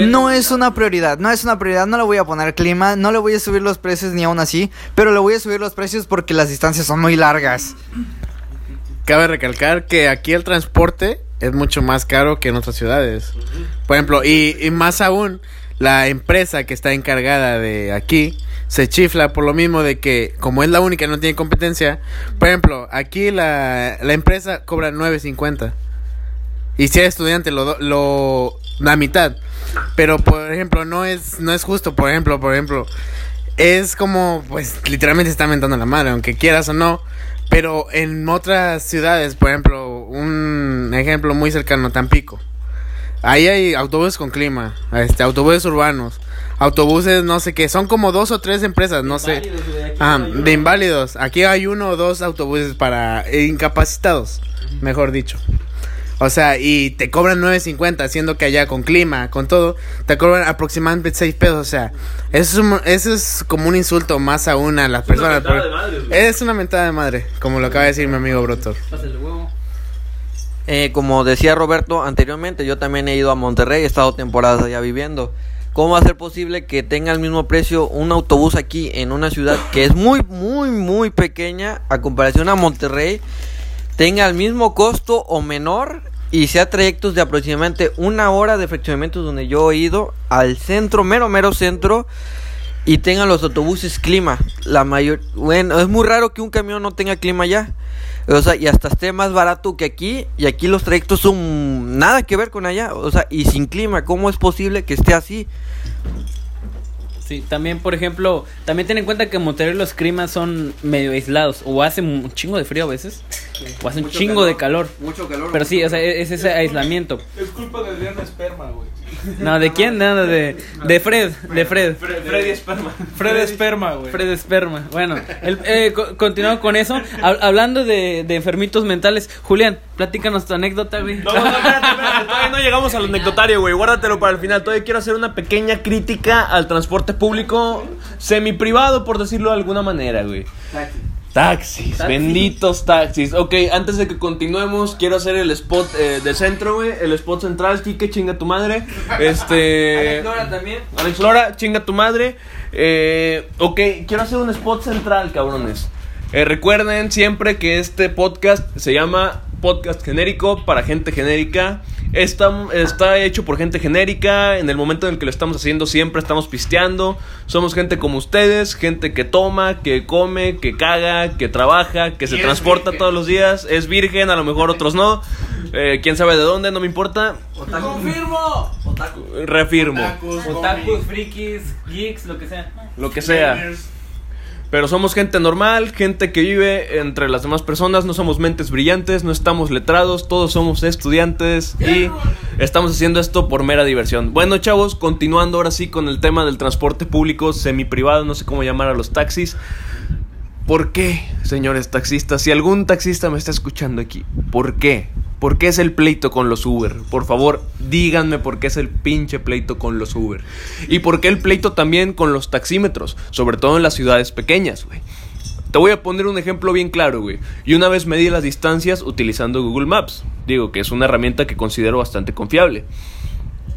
No es una prioridad, no es una prioridad, no le voy a poner clima, no le voy a subir los precios ni aún así, pero le voy a subir los precios porque las distancias son muy largas. Cabe recalcar que aquí el transporte es mucho más caro que en otras ciudades. Por ejemplo, y, y más aún, la empresa que está encargada de aquí se chifla por lo mismo de que, como es la única que no tiene competencia, por ejemplo, aquí la, la empresa cobra 9.50. Y si eres estudiante, lo, lo la mitad. Pero, por ejemplo, no es, no es justo. Por ejemplo, por ejemplo, es como, pues, literalmente está mentando la madre, aunque quieras o no. Pero en otras ciudades, por ejemplo, un ejemplo muy cercano, Tampico. Ahí hay autobuses con clima, este, autobuses urbanos, autobuses no sé qué, son como dos o tres empresas, no sé. Ah, de inválidos. Aquí hay uno o dos autobuses para incapacitados, mejor dicho. O sea, y te cobran 9.50, siendo que allá con clima, con todo, te cobran aproximadamente 6 pesos. O sea, eso es, un- eso es como un insulto más aún a las personas. mentada porque- de madre, güey. es una mentada de madre, como lo acaba de decir mi amigo Brotor. Huevo. Eh, como decía Roberto anteriormente, yo también he ido a Monterrey, he estado temporadas allá viviendo. ¿Cómo va a ser posible que tenga el mismo precio un autobús aquí en una ciudad que es muy, muy, muy pequeña a comparación a Monterrey? Tenga el mismo costo o menor y sea trayectos de aproximadamente una hora de fraccionamientos donde yo he ido al centro, mero, mero centro y tengan los autobuses clima. La mayor, bueno, es muy raro que un camión no tenga clima ya. O sea, y hasta esté más barato que aquí. Y aquí los trayectos son nada que ver con allá. O sea, y sin clima, ¿cómo es posible que esté así? Sí, también, por ejemplo, también ten en cuenta que en Monterrey los climas son medio aislados. O hace un chingo de frío a veces, o hace un chingo de calor. Mucho calor. Pero sí, o sea, e-, es ese aislamiento. Es culpa de Adrián Esperma, güey. No, ¿de quién? Nada, de, de Fred, de Fred. Freddy Esperma. Fred Esperma, güey. Fred Esperma. Bueno, el, eh, co- continuando con eso, hab- hablando de, de enfermitos mentales, Julián, platícanos tu anécdota, güey. No, no, espérate, espérate, todavía no llegamos al anecdotario, güey. Guárdatelo para el final. Todavía quiero hacer una pequeña crítica al transporte público semi-privado, por decirlo de alguna manera, güey. Taxis, benditos taxis. Ok, antes de que continuemos, quiero hacer el spot eh, de centro, güey. El spot central, Kike, chinga tu madre. Este. también. Alex Lora, chinga tu madre. Eh, ok, quiero hacer un spot central, cabrones. Eh, recuerden siempre que este podcast se llama Podcast Genérico para gente genérica. Está, está hecho por gente genérica. En el momento en el que lo estamos haciendo, siempre estamos pisteando. Somos gente como ustedes, gente que toma, que come, que caga, que trabaja, que se transporta todos los días. Es virgen, a lo mejor otros no. Eh, Quién sabe de dónde, no me importa. ¡Confirmo! Refirmo. Otakus, frikis, geeks, lo que sea. lo que sea. Pero somos gente normal, gente que vive entre las demás personas, no somos mentes brillantes, no estamos letrados, todos somos estudiantes y estamos haciendo esto por mera diversión. Bueno, chavos, continuando ahora sí con el tema del transporte público semiprivado, no sé cómo llamar a los taxis. ¿Por qué, señores taxistas? Si algún taxista me está escuchando aquí, ¿por qué? ¿Por qué es el pleito con los Uber? Por favor, díganme por qué es el pinche pleito con los Uber. Y por qué el pleito también con los taxímetros, sobre todo en las ciudades pequeñas, güey. Te voy a poner un ejemplo bien claro, güey. Y una vez medí las distancias utilizando Google Maps. Digo que es una herramienta que considero bastante confiable.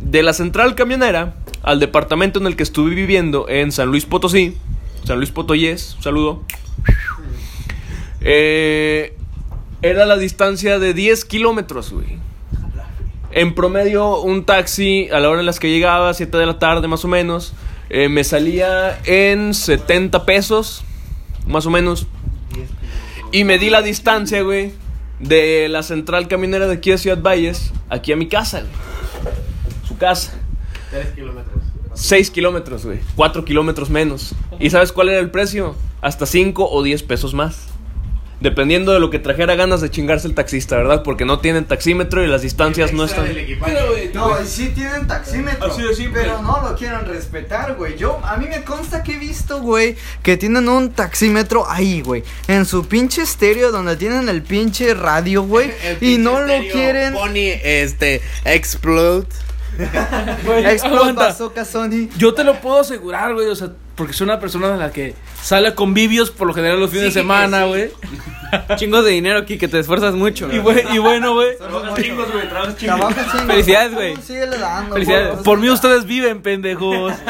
De la central camionera al departamento en el que estuve viviendo en San Luis Potosí, San Luis Potoyés, un saludo. Eh, era la distancia de 10 kilómetros, güey. En promedio, un taxi a la hora en las que llegaba, 7 de la tarde más o menos, eh, me salía en 70 pesos, más o menos. Y me di la distancia, güey, de la central caminera de aquí a Ciudad Valles, aquí a mi casa, güey. Su casa. 6 kilómetros, güey. 4 kilómetros menos. ¿Y sabes cuál era el precio? Hasta 5 o 10 pesos más. Dependiendo de lo que trajera ganas de chingarse el taxista, ¿verdad? Porque no tienen taxímetro y las distancias no están. No, sí tienen taxímetro. Así de simple. Pero no lo quieren respetar, güey. Yo, a mí me consta que he visto, güey, que tienen un taxímetro ahí, güey. En su pinche estéreo donde tienen el pinche radio, güey. [LAUGHS] y no lo quieren. Pony, este, explode. [LAUGHS] Güey, Explode. Bazooka Sony. Yo te lo puedo asegurar, güey, o sea, porque soy una persona de la que sale a convivios por lo general los fines de semana, güey. [LAUGHS] Chingo de dinero aquí que te esfuerzas mucho. Y, güey, y bueno, güey, Trabaja chingo. Felicidades, güey. Síguele dando, Felicidades. güey. por mí ustedes viven, pendejos. [LAUGHS]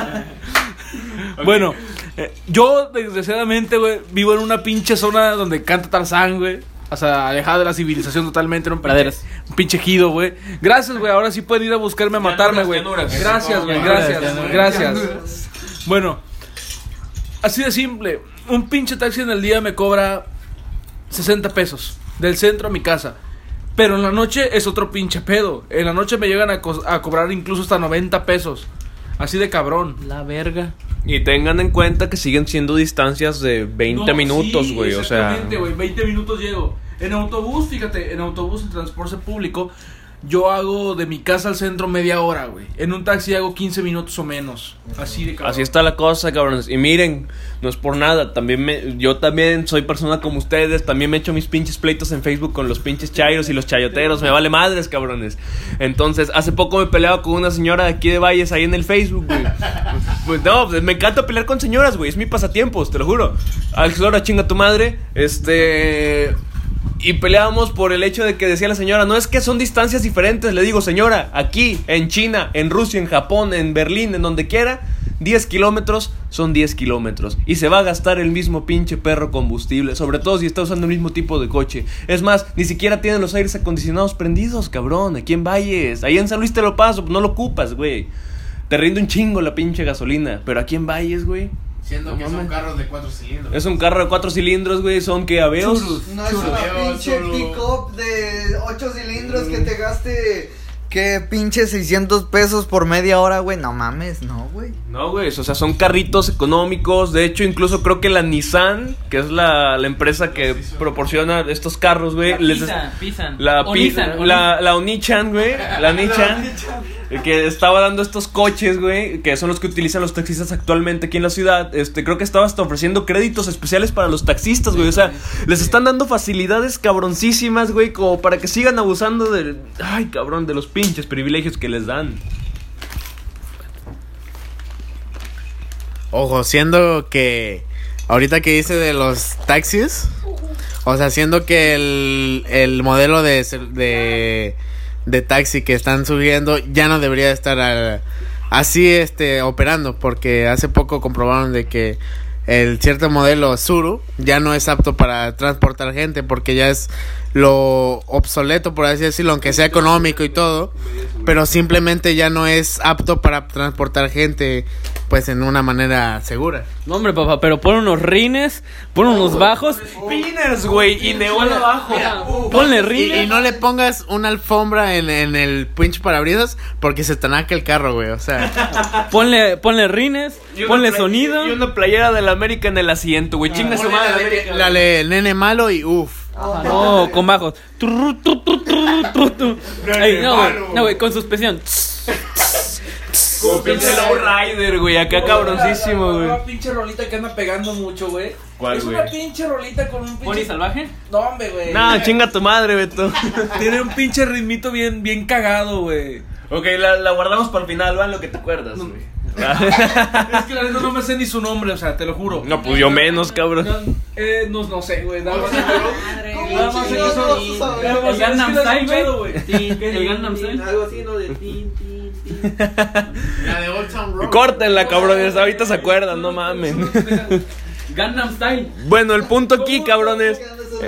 Bueno, eh, yo desgraciadamente, güey, vivo en una pinche zona donde canta Tarzán, güey. O sea, alejada de la civilización totalmente, en un pinche, Praderas. un pinche ejido, güey. Gracias, güey, ahora sí pueden ir a buscarme a matarme, güey. Gracias, güey, gracias, gracias. Bueno, así de simple. Un pinche taxi en el día me cobra 60 pesos. Del centro a mi casa. Pero en la noche es otro pinche pedo. En la noche me llegan a, co- a cobrar incluso hasta 90 pesos. Así de cabrón. La verga. Y tengan en cuenta que siguen siendo distancias de 20 No, minutos, sí, güey. o sea. exactamente, güey, 20 minutos llego. En autobús, fíjate, en autobús, en transporte público, yo hago de mi casa al centro media hora, güey. En un taxi hago 15 minutos o menos. Así de cabrón. Así está la cosa, cabrones. Y miren, no es por nada. También me, yo también soy persona como ustedes. También me echo mis pinches pleitos en Facebook con los pinches chairos y los chayoteros. Me vale madres, cabrones. Entonces, hace poco me peleaba con una señora de aquí de Valles ahí en el Facebook, güey. [LAUGHS] Pues no, pues, me encanta pelear con señoras, güey. Es mi pasatiempos, te lo juro. Alex Lora, chinga tu madre. Este. Y peleábamos por el hecho de que decía la señora, no es que son distancias diferentes, le digo, señora, aquí, en China, en Rusia, en Japón, en Berlín, en donde quiera, 10 kilómetros son 10 kilómetros. Y se va a gastar el mismo pinche perro combustible, sobre todo si está usando el mismo tipo de coche. Es más, ni siquiera tienen los aires acondicionados prendidos, cabrón, aquí en Valles. Ahí en San Luis te lo paso, no lo ocupas, güey. Te rinde un chingo la pinche gasolina, pero aquí en Valles, güey. Siendo No que son mames. carros de cuatro cilindros. Es un carro de cuatro cilindros, güey, son que aveos. No es una pinche pick-up de 8 cilindros que te gaste. Que pinche 600 pesos por media hora, güey. No mames, no, güey. No, güey, o sea, son carritos económicos. De hecho, incluso creo que la Nissan, que es la, la empresa que proporciona estos carros, güey, les es- pisan. la, pi- la, la Onichan, güey, la [LAUGHS] Nichan, que estaba dando estos coches, güey, que son los que utilizan los taxistas actualmente aquí en la ciudad. Este, creo que estaba hasta ofreciendo créditos especiales para los taxistas, güey. O sea, les están dando facilidades cabroncísimas, güey, como para que sigan abusando de, ay, cabrón, de los pinches privilegios que les dan. Ojo, siendo que ahorita que dice de los taxis, o sea, siendo que el, el modelo de, de, de taxi que están subiendo ya no debería estar al- así este operando, porque hace poco comprobaron de que el cierto modelo Suru ya no es apto para transportar gente porque ya es lo obsoleto por así decirlo, aunque sea económico y todo, pero simplemente ya no es apto para transportar gente pues en una manera segura. No, hombre, papá, pero pon unos rines, pon unos bajos. Spinners, güey, y neón abajo. Ponle Y, rines. y no le pongas una alfombra en, en el pinche parabrisas porque se te naca el carro, güey. O sea, [LAUGHS] Ponle, ponle rines, ponle sonido. Y una playera de la América en el asiento, güey. Chinga su madre. De nene malo y uff. No, con bajos. Turru. Ay, no, güey, no, güey, con suspensión. Como pinche lowrider, güey. Acá cabroncísimo, güey. Una pinche rolita que anda pegando mucho, güey. ¿Cuál, es güey? una pinche rolita con un pinche. salvaje? No, hombre, güey. Nah, chinga tu madre, Beto. [LAUGHS] Tiene un pinche ritmito bien, bien cagado, güey. ok, la, la guardamos para el final, va, lo que te acuerdas, güey. Es que la neta no me sé ni su nombre, o sea, te lo juro. No, pues yo menos, cabrón. No, eh, no, no sé, güey. Nada más nada más que son- El Gangnam Style, güey. El Gangnam Style. Algo así, ¿no? De tin, tin, tin. [LAUGHS] La de Old Town Road. Córtenla, cabrones. Ahorita se acuerdan, no mamen. Gangnam Style. Bueno, el punto aquí, cabrones.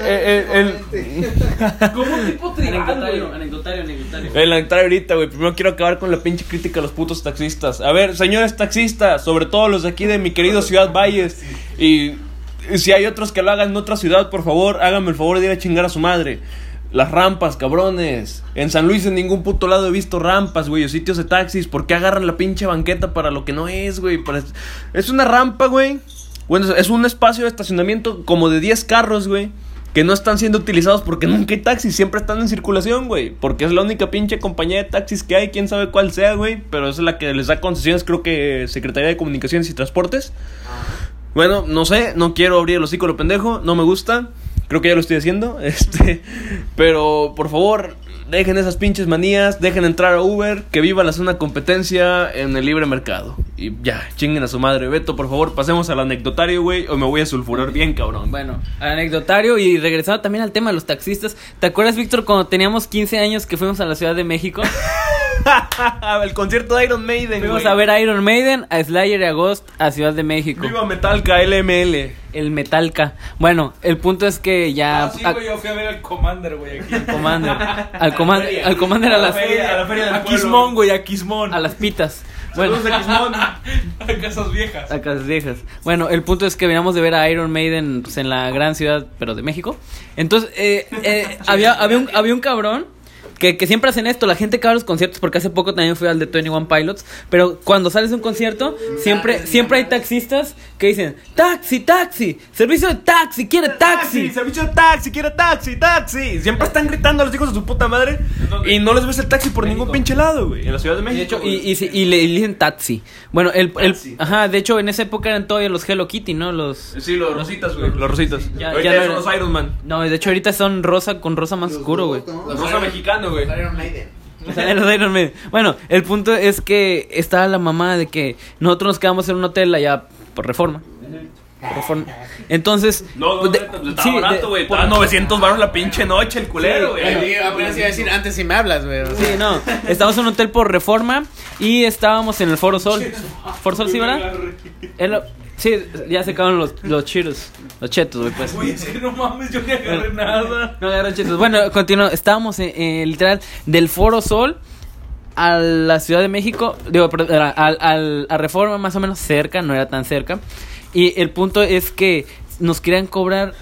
Eh, eh, el, [LAUGHS] Como tipo tribal, Anecdotario, anecdotario, anecdotario. El entrar ahorita, güey. Primero quiero acabar con la pinche crítica a los putos taxistas. A ver, señores taxistas, sobre todo los de aquí de mi querido Ciudad Valles. Y, y si hay otros que lo hagan en otra ciudad, por favor, háganme el favor de ir a chingar a su madre. Las rampas, cabrones. En San Luis en ningún puto lado he visto rampas, güey, o sitios de taxis. ¿Por qué agarran la pinche banqueta para lo que no es, güey? Para- Es una rampa, güey. Bueno, es un espacio de estacionamiento como de 10 carros, güey. Que no están siendo utilizados porque nunca hay taxis, siempre están en circulación, güey. Porque es la única pinche compañía de taxis que hay, quién sabe cuál sea, güey. Pero es la que les da concesiones, creo que Secretaría de Comunicaciones y Transportes. Bueno, no sé, no quiero abrir el hocico lo pendejo, no me gusta. Creo que ya lo estoy haciendo. [LAUGHS] Este, pero por favor, dejen esas pinches manías, dejen entrar a Uber, que viva la zona competencia en el libre mercado. Y ya, chinguen a su madre. Beto, por favor, pasemos al anecdotario, güey, o me voy a sulfurar bien, cabrón. Bueno, anecdotario y regresando también al tema de los taxistas. ¿Te acuerdas, Víctor, cuando teníamos 15 años que fuimos a la Ciudad de México? [LAUGHS] [LAUGHS] el concierto de Iron Maiden, Fuimos güey. a ver a Iron Maiden, a Slayer y a Ghost a Ciudad de México. Viva Metalca LML. El Metalca. Bueno, el punto es que ya... Ah, sí, a- güey, yo fui a ver al Commander, güey, aquí. Commander. Al Commander, [LAUGHS] al Commander a las, feria, a la feria del A pueblo. Quismón, güey, a Quismón. a las pitas. Bueno, Saludos a Quismón. [LAUGHS] A casas viejas. a casas viejas. Bueno, el punto es que veníamos de ver a Iron Maiden pues, en la gran ciudad, pero de México. Entonces, eh, eh, había, había, un, había un cabrón que, que siempre hacen esto. La gente que va a los conciertos, porque hace poco también fui al de 21 Pilots. Pero cuando sales de un concierto, siempre, siempre hay taxistas que dicen: Taxi, taxi, servicio de taxi, quiere taxi. servicio de taxi, quiere taxi, taxi. Siempre están gritando a los hijos de su puta madre y no les ves el taxi por ningún pinche lado, güey. En la Ciudad de Y México. de hecho, güey. y, y, y le y le dicen taxi. Bueno, el, el- ajá, de hecho en esa época eran todavía los Hello Kitty, ¿no? Los Sí, los rositas, güey. Los rositas. Ya- Ahorita ya no son los Iron Man. No, de hecho ahorita son rosa con rosa más oscuro, güey. Los rosa mexicano, güey. Iron Maiden. O sea, los Iron Maiden. Bueno, el punto es que estaba la mamá de que nosotros nos quedamos en un hotel allá por reforma. Reforma. Entonces, No, no, pues, de- estaba sí, barato, güey. por- Estaba 900 baros la pinche noche, el culero, güey. Eh, Apenas iba a decir, antes si me hablas, güey. Sí, no, estábamos en un hotel por reforma y estábamos en el Foro Sol. [LAUGHS] Foro Sol, sí, ¿verdad? Es lo- sí, ya se acabaron los, los chiros, los chetos, güey, pues. Que no mames, yo ni agarré nada. No agarró chetos. Bueno, continúo. Estábamos en, en, literal del Foro Sol a la Ciudad de México, digo, perdón, a, al- a Reforma más o menos cerca, no era tan cerca. Y el punto es que nos querían cobrar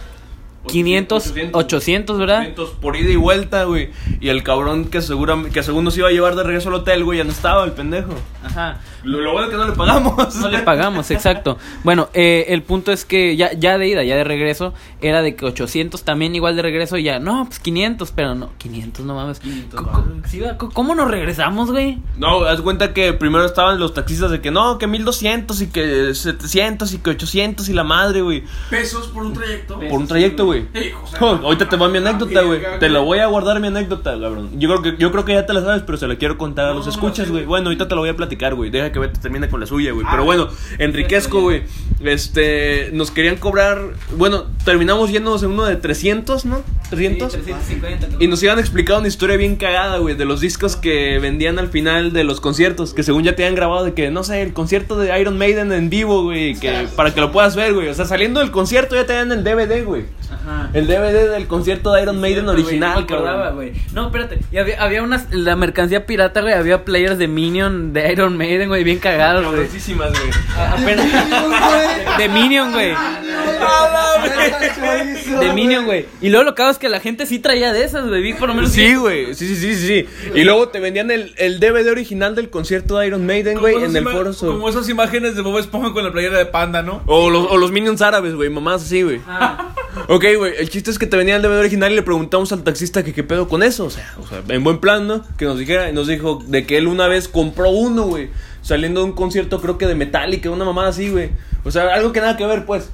500, 800, ¿verdad? 500 por ida y vuelta, güey. Y el cabrón que segura, que según nos iba a llevar de regreso al hotel, güey, ya no estaba el pendejo. Ajá. Lo, lo bueno es que no le pagamos. No le pagamos, exacto. Bueno, eh, el punto es que ya, ya de ida, ya de regreso, era de que 800 también igual de regreso, ya, no, pues 500, pero no, 500, no mames. 500 Co- co- sí, va, co- ¿Cómo nos regresamos, güey? No, haz cuenta que primero estaban los taxistas de que no, que 1200 y que 700 y que 800 y la madre, güey. Pesos por un trayecto. Por un trayecto, güey. Oh, [LAUGHS] ahorita te va mi anécdota, güey. Te la güey. voy a guardar mi anécdota, cabrón. Yo creo que yo creo que ya te la sabes, pero se la quiero contar a los escuchas, güey. güey. Bueno, ahorita te lo voy a platicar, güey. Deja que Beto termine con la suya, güey. Ah, Pero bueno, enriquezco, güey. Este, nos querían cobrar, bueno, terminamos yéndonos en uno de 300, ¿no? 300. 350. Y nos iban explicado una historia bien cagada, güey, de los discos que vendían al final de los conciertos, que según ya te habían grabado de que, no sé, el concierto de Iron Maiden en vivo, güey, que para que lo puedas ver, güey. O sea, saliendo del concierto ya te dan el DVD, güey. Ajá. El DVD del concierto de Iron Maiden Cierto, güey, original, no me acordaba, cabrón. güey. No, espérate. Y había, había unas, la mercancía pirata, güey. Había players de Minion, de Iron Maiden, güey, bien cagados, güey. Cabroncísimas, güey. A- Apenas. De Minion, güey. De Minion, güey. Y luego lo que hago es que la gente sí traía de esas, güey. Vi por lo menos. Sí, güey. Sí, sí, sí, sí, sí. Y luego te vendían el, el DVD original del concierto de Iron Maiden, güey, en el foro. Como esas imágenes de Bob Esponja con la playera de panda, ¿no? O los, o los Minions árabes, güey, mamás así, güey. Ok, güey, el chiste es que te venía el DVD original y le preguntamos al taxista que qué pedo con eso, o sea, o sea, en buen plan, ¿no? Que nos dijera, y nos dijo de que él una vez compró uno, güey, saliendo de un concierto creo que de Metallica, una mamada así, güey. O sea, algo que nada que ver, pues.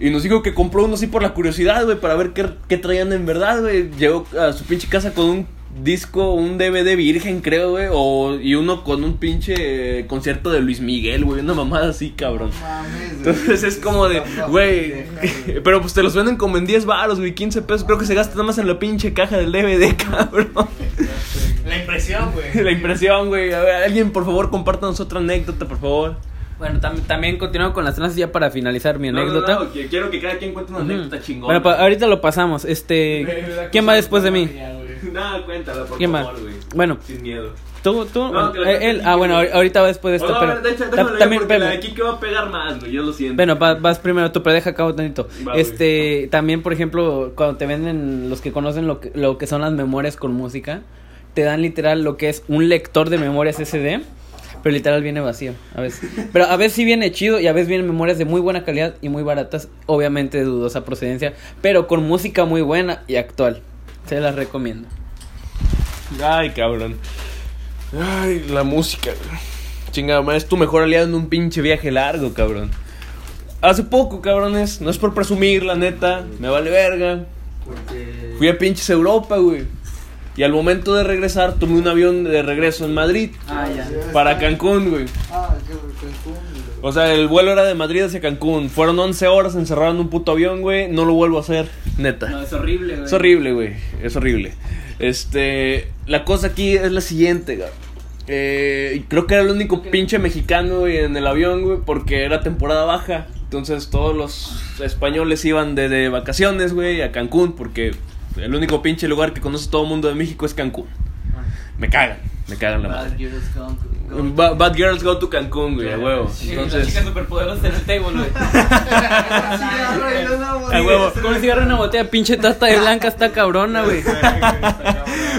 Y nos dijo que compró uno así por la curiosidad, güey, para ver qué, qué traían en verdad, güey. Llegó a su pinche casa con un disco, un DVD virgen, creo, güey. O, y uno con un pinche eh, concierto de Luis Miguel, güey. Una mamada así, cabrón. Entonces es como de, güey. [LAUGHS] Pero pues te los venden como en 10 baros, güey. 15 pesos. Creo que se gasta nada más en la pinche caja del DVD, [LAUGHS] cabrón. La impresión, güey. [LAUGHS] La impresión, güey. A ver, alguien, por favor, compártanos otra anécdota, por favor. Bueno, tam- también continúo con las tranas ya para finalizar mi No, no, anécdota. no, quiero que cada quien cuente una anécdota chingona. Bueno, ahorita lo pasamos. Este, ¿quién va después de mí? [LAUGHS] Nada, cuéntala, por ¿Quién va? favor, güey. Bueno, Sin miedo. tú, tú, No, eh, él. Ah, bueno, ahorita va después de esto, No, pero déjalo yo también, porque la de Kike va a pegar más, güey. Yo lo siento. Bueno, va- vas primero tú, pero deja acabo tantito. Va, güey. este, también, por ejemplo, cuando te venden los que conocen lo que, lo que son las memorias con música, te dan literal lo que es un lector de memorias SD, pero literal viene vacío a veces. [LAUGHS] Pero a veces sí viene chido y a veces vienen memorias de muy buena calidad y muy baratas, obviamente de dudosa procedencia, pero con música muy buena y actual. Se las recomiendo. Ay, cabrón. Ay, la música, güey. Chingada, es tu mejor aliado en un pinche viaje largo, cabrón. Hace poco, cabrones, no es por presumir, la neta, me vale verga. Fui a pinches Europa, güey. Y al momento de regresar, tomé un avión de regreso en Madrid Ah, ya. para Cancún, güey. Ah, Cancún. O sea, el vuelo era de Madrid hacia Cancún. Fueron 11 horas encerrado en un puto avión, güey. No lo vuelvo a hacer, neta. No, es horrible, güey. Es horrible, güey. Es horrible. Este. La cosa aquí es la siguiente, güey. Eh, creo que era el único pinche mexicano, güey, en el avión, güey, porque era temporada baja. Entonces todos los españoles iban de, de vacaciones, güey, a Cancún, porque el único pinche lugar que conoce todo el mundo de México es Cancún. Me cagan, me cagan la madre. Ba- Bad Girls Go to Cancún, güey, a huevo. Entonces, superpoderosa en el table, güey. [LAUGHS] a huevo. Con el cigarro en una botella, pinche tata de blanca está cabrona, güey. [LAUGHS]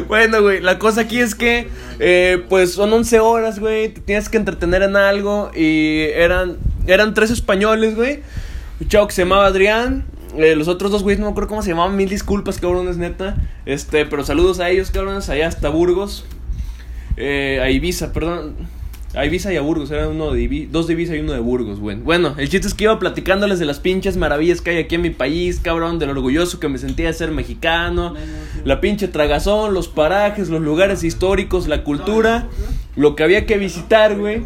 Bueno, güey, la cosa aquí es que, eh, pues son 11 horas, güey, te tienes que entretener en algo y eran, eran tres españoles, güey. Un chavo que se llamaba Adrián, eh, los otros dos, güey, no me acuerdo cómo se llamaban, mil disculpas, cabrones, neta. Este, pero saludos a ellos, cabrones, allá hasta Burgos. Eh, a Ibiza, perdón. A Ibiza y a Burgos, era uno de dos de Ibiza y uno de Burgos, güey. Bueno, el chiste es que iba platicándoles de las pinches maravillas que hay aquí en mi país, cabrón, de lo orgulloso que me sentía de ser mexicano, la pinche tragazón, los parajes, los lugares históricos, la cultura, lo que había que visitar, güey.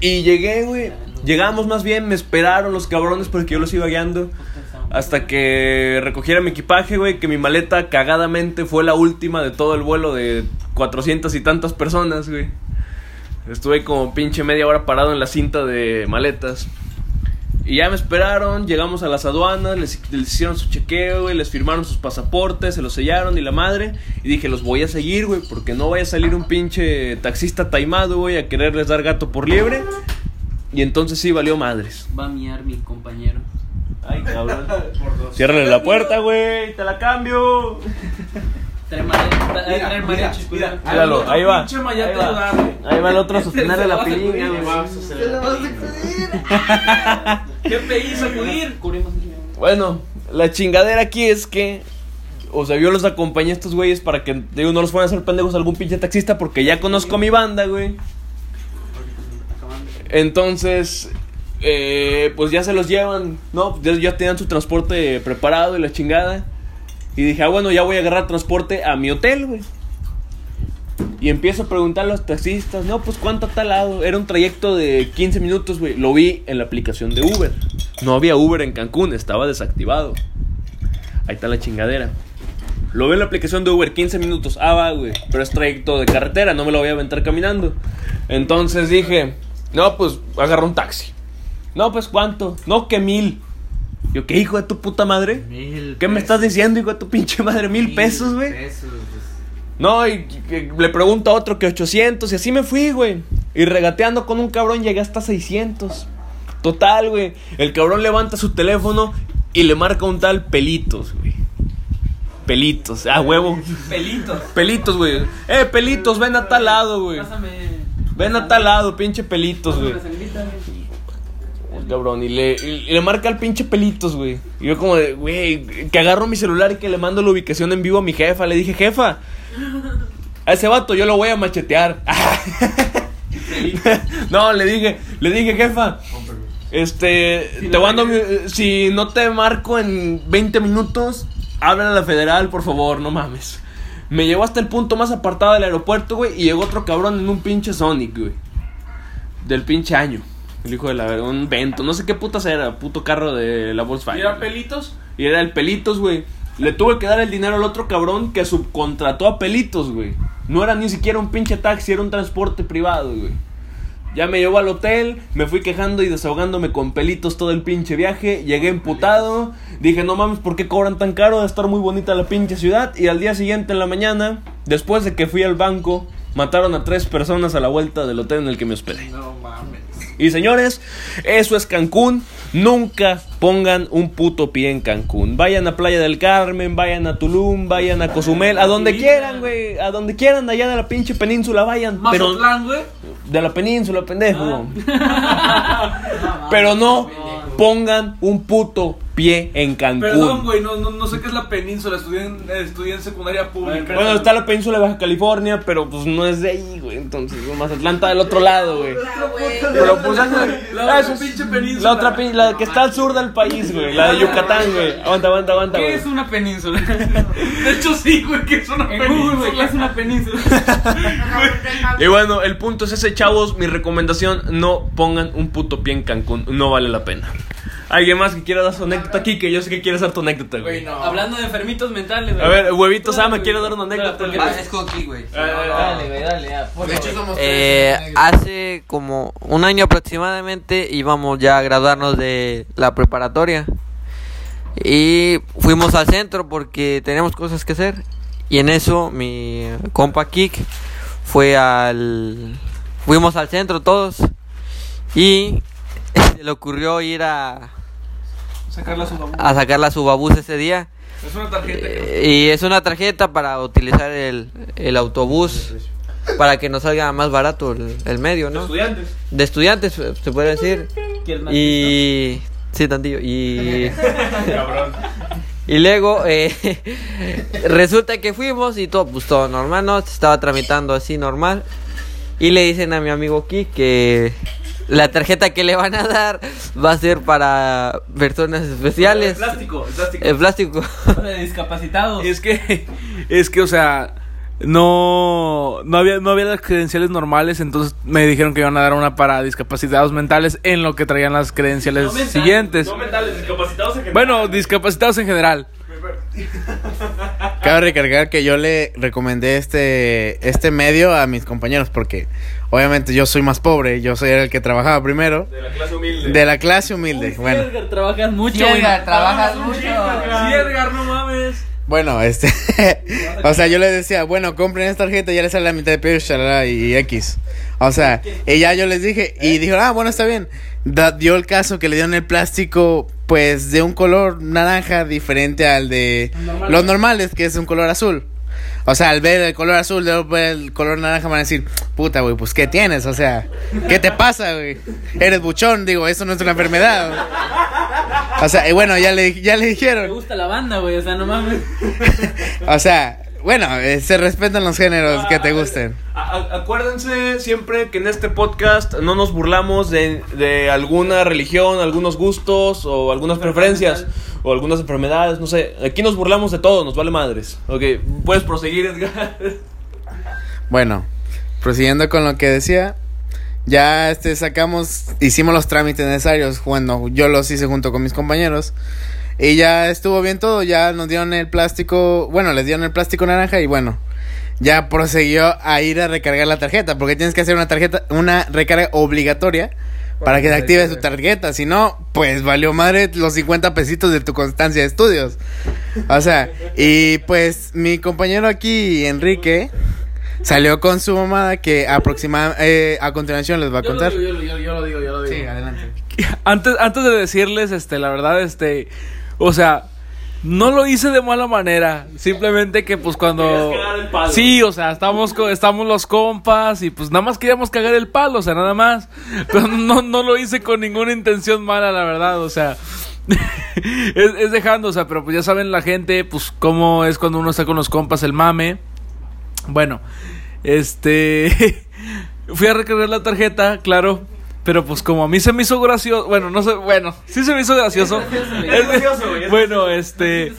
Y llegué, güey. Llegamos más bien, me esperaron los cabrones porque yo los iba guiando. Hasta que recogiera mi equipaje, güey, que mi maleta cagadamente fue la última de todo el vuelo de 400 y tantas personas, güey. Estuve como pinche media hora parado en la cinta de maletas. Y ya me esperaron, llegamos a las aduanas, les, les hicieron su chequeo, güey, les firmaron sus pasaportes, se los sellaron y la madre. Y dije, los voy a seguir, güey, porque no vaya a salir un pinche taxista taimado, güey, a quererles dar gato por liebre. Y entonces sí valió madres. Va a miar mi compañero. Ay, cabrón. [LAUGHS] Ciérrale la puerta, güey, te la cambio. Trae mariachi, cuidado. Míralo, ahí va. Ahí va. ayudarle. Ahí va el otro a [LAUGHS] sostenerle la pilinga, pilinga, güey. [LAUGHS] ¿Qué pedí sacudir? Bueno, la chingadera aquí es que. O sea, yo los acompañé a estos güeyes para que, digo, no los fueran a hacer pendejos a algún pinche taxista porque ya conozco a mi banda, güey. Entonces, eh, pues ya se los llevan, ¿no? Ya, ya tenían su transporte preparado y la chingada. Y dije, ah, bueno, ya voy a agarrar transporte a mi hotel, güey. Y empiezo a preguntar a los taxistas, no, pues cuánto está al lado. Era un trayecto de 15 minutos, güey. Lo vi en la aplicación de Uber. No había Uber en Cancún, estaba desactivado. Ahí está la chingadera. Lo vi en la aplicación de Uber, 15 minutos. Ah, va, güey. Pero es trayecto de carretera, no me lo voy a aventar caminando. Entonces dije, no, pues agarro un taxi. No, pues cuánto. No, que mil. Yo, ¿qué hijo de tu puta madre? ¿Qué me estás diciendo, hijo de tu pinche madre? Mil pesos, güey. No, y, y- le pregunto a otro que 800 y así me fui, güey. Y regateando con un cabrón llegué hasta 600. Total, güey. El cabrón levanta su teléfono y le marca un tal Pelitos, güey. Pelitos, ah, huevo. [LAUGHS] Pelitos. Pelitos, güey. Eh, Pelitos, ven a tal lado, güey. Pásame. Ven a tal lado, pinche Pelitos, güey. Cabrón, y le, y le marca al pinche pelitos, güey. Y yo como de, güey, que agarro mi celular y que le mando la ubicación en vivo a mi jefa. Le dije, jefa, a ese vato yo lo voy a machetear. [LAUGHS] no, le dije, le dije, jefa, este, te mando, mi- si no te marco en 20 minutos, habla a la federal, por favor, no mames. Me llevó hasta el punto más apartado del aeropuerto, güey. Y llegó otro cabrón en un pinche Sonic, güey. Del pinche año. El hijo de la verga, un vento. No sé qué putas era, puto carro de la Volkswagen. ¿Y era pelitos? Y era el Pelitos, güey. Le tuve que dar el dinero al otro cabrón que subcontrató a Pelitos, güey. No era ni siquiera un pinche taxi, era un transporte privado, güey. Ya me llevó al hotel, me fui quejando y desahogándome con pelitos todo el pinche viaje. Llegué emputado. Dije, no mames, ¿por qué cobran tan caro? De estar muy bonita la pinche ciudad. Y al día siguiente en la mañana, después de que fui al banco, mataron a tres personas a la vuelta del hotel en el que me hospedé. No mames. Y señores, eso es Cancún. Nunca pongan un puto pie en Cancún. Vayan a Playa del Carmen, vayan a Tulum, vayan a Cozumel, a donde quieran, güey. A donde quieran, allá de la pinche península, vayan. Pero de la península, pendejo. Pero no [LAUGHS] pongan un puto pie en Cancún. Perdón, güey, no, no, no sé qué es la península. Estudié en, estudié en secundaria pública. Bueno, está la península de Baja California, pero pues no es de ahí, güey. Entonces, Mazatlán está del otro lado, güey. Pero pues La es- pinche península. La otra pin- la que está al sur del país, güey. La de Yucatán, güey. Aguanta, aguanta, aguanta, ¿Qué es una península? [LAUGHS] De hecho, sí, güey, que es una En Google, güey, ¿qué península. es una península? [LAUGHS] Y bueno, el punto es ese, chavos. Mi recomendación: no pongan un puto pie en Cancún. No vale la pena. ¿Alguien más que quiera dar su anécdota aquí? Que yo sé que quieres dar tu anécdota, güey. Güey, no. Hablando de enfermitos mentales, güey. A ver, huevito Sama, güey. quiere dar una anécdota. Porque- Ah, es Coqui, güey. Dale, güey, dale, ya. por De hecho, favor. somos Eh, tres. hace como un año aproximadamente íbamos ya a graduarnos de la preparatoria y fuimos al centro porque teníamos cosas que hacer y en eso mi compa Kik fue al fuimos al centro todos y [LAUGHS] se le ocurrió ir a, A sacar la subabús ese día Es una tarjeta. Eh, y es una tarjeta para utilizar el, el autobús para que nos salga más barato el, el medio, ¿no? Estudiantes. De estudiantes, se puede decir. ¿Quieres más Y. Sí, tantillo. Y. [LAUGHS] Cabrón. Y luego eh, [LAUGHS] resulta que fuimos y todo, pues todo normal, ¿no? Se estaba tramitando así normal. Y le dicen a mi amigo Kik que la tarjeta que le van a dar va a ser para personas especiales. Plástico, plástico. El plástico. De discapacitados. Es que, es que, o sea, no, no había, no había las credenciales normales, entonces me dijeron que iban a dar una para discapacitados mentales en lo que traían las credenciales siguientes. No mentales, discapacitados en general. Bueno, discapacitados en general. Cabe recargar que yo le recomendé este, este medio a mis compañeros porque obviamente yo soy más pobre, yo soy el que trabajaba primero, De la clase humilde. de la clase humilde. Uy, Bueno, Edgar, trabajas mucho. Edgar, trabajas mucho. Sí, Edgar, no mames. Bueno, este, [LAUGHS] o sea, yo les decía, bueno, compren esta tarjeta, ya les sale la mitad de precio, shalala, y X. O sea, y ya yo les dije, y dijo, ah, bueno, está bien. Da- dio el caso que le dieron el plástico, pues, de un color naranja diferente al de los normales, que es un color azul. O sea, al ver el color azul, al ver el color naranja, van a decir, puta, güey, pues, ¿qué tienes? O sea, ¿qué te pasa, güey? Eres buchón, digo, eso no es una enfermedad. O sea, y bueno, ya le, ya le Me dijeron. gusta la banda, güey. O sea, no mames. [LAUGHS] O sea, bueno, eh, se respetan los géneros que te gusten. A- a- acuérdense siempre que en este podcast no nos burlamos de, de alguna religión, algunos gustos o algunas preferencias o algunas enfermedades, no sé. Aquí nos burlamos de todo, nos vale madres. Ok, puedes proseguir, Edgar. Bueno, prosiguiendo con lo que decía, ya este sacamos, hicimos los trámites necesarios, bueno, yo los hice junto con mis compañeros. Y ya estuvo bien todo, ya nos dieron el plástico, bueno, les dieron el plástico naranja y bueno, ya procedió a ir a recargar la tarjeta, porque tienes que hacer una tarjeta, una recarga obligatoria para que se active tu tarjeta, si no, pues valió madre los 50 pesitos de tu constancia de estudios. O sea, y pues mi compañero aquí, Enrique, salió con su mamada que aproximadamente a continuación les va a Yo lo contar. digo, yo, lo- yo- yo lo digo, yo lo digo. adelante. [LAUGHS] Antes, antes de decirles, este, la verdad, este, o sea, no lo hice de mala manera. Simplemente que, pues, cuando. Querías cagar el palo. Sí, o sea, estamos, estamos los compas y, pues, nada más queríamos cagar el palo, o sea, nada más. Pero no, no lo hice con ninguna intención mala, la verdad, o sea. [LAUGHS] es, es dejando, o sea, pero pues ya saben la gente, pues, cómo es cuando uno está con los compas, el mame. Bueno, este. [LAUGHS] Fui a recargar la tarjeta, claro. Pero pues como a mí se me hizo gracioso, bueno, no sé, bueno, sí se me hizo gracioso. [LAUGHS] Es gracioso, güey, es Bueno, este,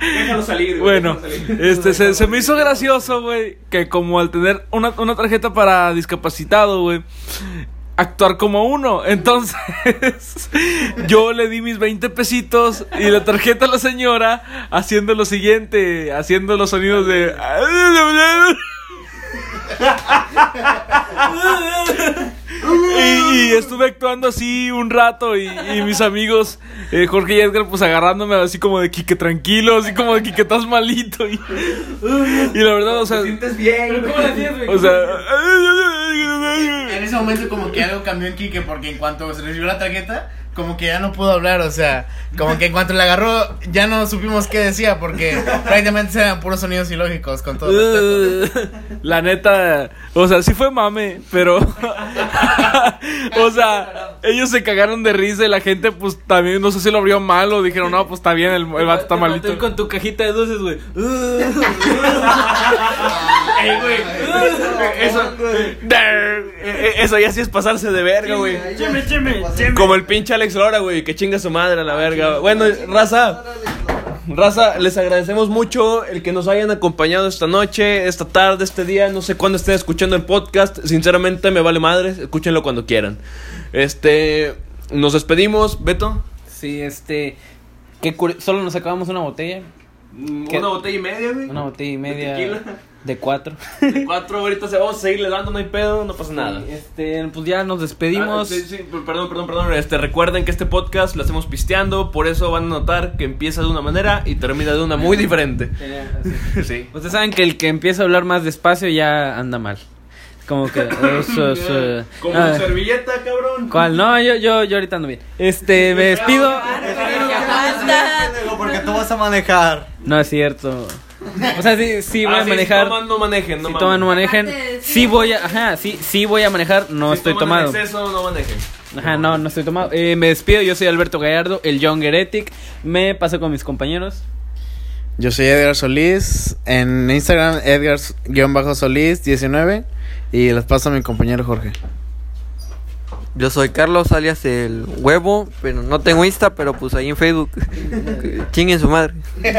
Déjalo salir, güey. bueno, déjalo salir. este, se, se me hizo gracioso, güey, que como al tener una, una tarjeta para discapacitado, güey, actuar como uno. Entonces, [LAUGHS] yo le di mis 20 pesitos y la tarjeta a la señora haciendo lo siguiente, haciendo los sonidos de... [LAUGHS] [LAUGHS] Y, y estuve actuando así un rato y, y mis amigos eh, Jorge y Edgar pues agarrándome así como de Quique tranquilo, así como de Quique estás malito y, y la verdad, o sea, o sea, En ese momento como que algo cambió en Kike porque en cuanto se recibió la tarjeta, como que ya no pudo hablar, o sea, como que en cuanto la agarró ya no supimos qué decía porque prácticamente eran puros sonidos ilógicos con todo respeto. [LAUGHS] la neta, o sea, sí fue mame, pero [LAUGHS] o sea, ellos se cagaron de risa y la gente pues también no sé si lo abrió mal o dijeron, "No, pues está bien, el, el vato está malito." Tú con tu cajita de dulces, güey. [LAUGHS] Ey, güey. Eso, eh, eso ya sí es pasarse de verga, güey. Cheme, cheme, cheme. Como el pinche Alex Lora, güey, que chinga su madre a la verga. Bueno, raza, raza, les agradecemos mucho el que nos hayan acompañado esta noche, esta tarde, este día. No sé cuándo estén escuchando el podcast. Sinceramente, me vale madre. Escúchenlo cuando quieran. Este, nos despedimos, Beto. Sí, este. Que solo nos acabamos una botella. ¿Qué? Una botella y media, güey. Una botella y media. De cuatro. De cuatro, ahorita se vamos a seguirle dando, no hay pedo, no pasa nada. Este, pues ya nos despedimos. Ah, sí, sí, per- perdón, perdón, perdón. Este, recuerden que este podcast lo hacemos pisteando, por eso van a notar que empieza de una manera y termina de una muy diferente. Sí. Ustedes saben que el que empieza a hablar más despacio ya anda mal. Como que. eso eh, Como ah, servilleta, cabrón. ¿Cuál? No, yo, yo, yo ahorita ando bien. Este, me despido. Porque tú vas a manejar. No es cierto. O sea, sí, sí voy Ah, a sí, manejar. Si toman, no manejen, no si toman, no manejen. Aparte, Sí sí. voy a, ajá, sí, sí voy a manejar, no Si estoy toman en tomado. exceso, no manejen. Ajá, no, no estoy tomado. Eh, me despido, yo soy Alberto Gallardo, el Young Heretic. Me paso con mis compañeros. Yo soy Edgar Solís. En Instagram, Edgar-Solís19. Y les paso a mi compañero Jorge. Yo soy Carlos alias el huevo, pero no tengo Insta, pero pues ahí en Facebook. [LAUGHS] Chinguen su madre. [LAUGHS]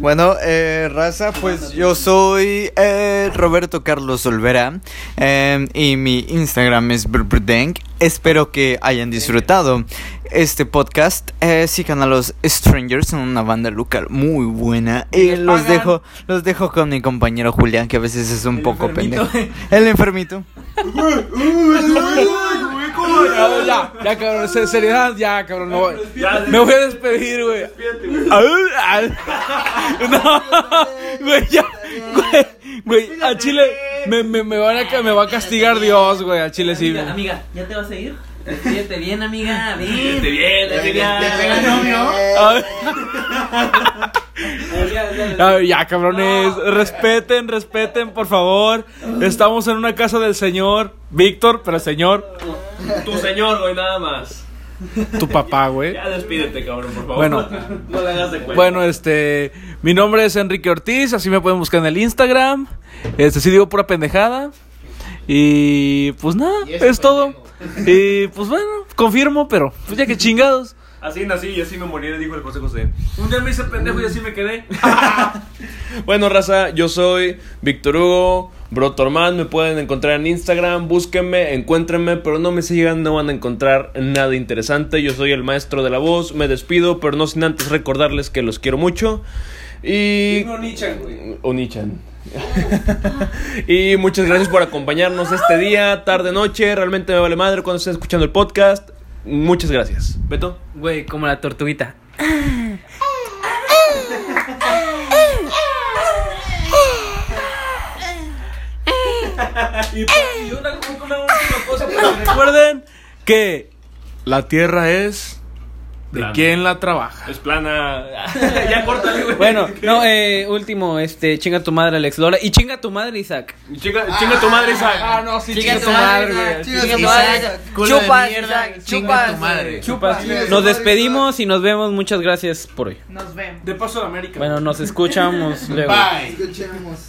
Bueno, eh, raza, pues yo soy eh, Roberto Carlos Olvera eh, y mi Instagram es Brbrdenk. Espero que hayan disfrutado este podcast. Eh, sigan a los Strangers, son una banda local muy buena. Y los dejo, los dejo con mi compañero Julián, que a veces es un poco pendejo. El enfermito. [LAUGHS] Ya, ya, ya, cabrón, se- seriedad, ya, cabrón, no voy- Ya, Me voy a despedir, güey. despídete, güey. No, güey, ya, güey, güey, a Chile me, me, me, van a, me va a castigar Dios, güey, a Chile sí. Amiga, amiga, ¿ya te vas a ir? Despídete bien, amiga. Bien. Despídete bien, Te amiga. pega el novio. [LAUGHS] Ya, cabrones, respeten, respeten, por favor. Estamos en una casa del señor Víctor, pero el señor, Tu señor, güey, nada más. tu papá, güey. Ya despídete, cabrón, por favor. Bueno. [LAUGHS] no le hagas de cuenta. Bueno, este, mi nombre es Enrique Ortiz, así me pueden buscar en el Instagram. Este, sí digo pura pendejada. Y pues nada, es todo. Y pues bueno, confirmo, pero pues ya que chingados. Así nací y así me moriré, dijo el José José. Un día me hice pendejo y así me quedé. [LAUGHS] Bueno, raza, yo soy Víctor Hugo, Brotorman, me pueden encontrar en Instagram, búsquenme, encuéntrenme, pero no me sigan, no van a encontrar nada interesante. Yo soy el maestro de la voz, me despido, pero no sin antes recordarles que los quiero mucho. Y... Onichan. [LAUGHS] y muchas gracias por acompañarnos este día, tarde, noche. Realmente me vale madre cuando estén escuchando el podcast. Muchas gracias. Beto. Güey, como la tortuguita. [LAUGHS] Y, y una, una última cosa, para que recuerden que la tierra es de Plana. quien la trabaja. Es plana. [LAUGHS] [LAUGHS] ya córtale, güey. Bueno, no, eh, último, este, chinga tu madre Alex Lora y chinga tu madre Isaac. Chinga, chinga tu madre, Isaac. Ah, no, sí, Chinga chinga tu madre, güey. Chinga Chinga tu madre. madre. Culo de Chupas, mierda, Isaac, chinga chupas, tu madre. Chupas. Tu Nos madre, despedimos y nos vemos. Muchas gracias por hoy. Nos vemos. De paso a la América. Bueno, nos escuchamos [LAUGHS] luego. Bye. Escuchemos.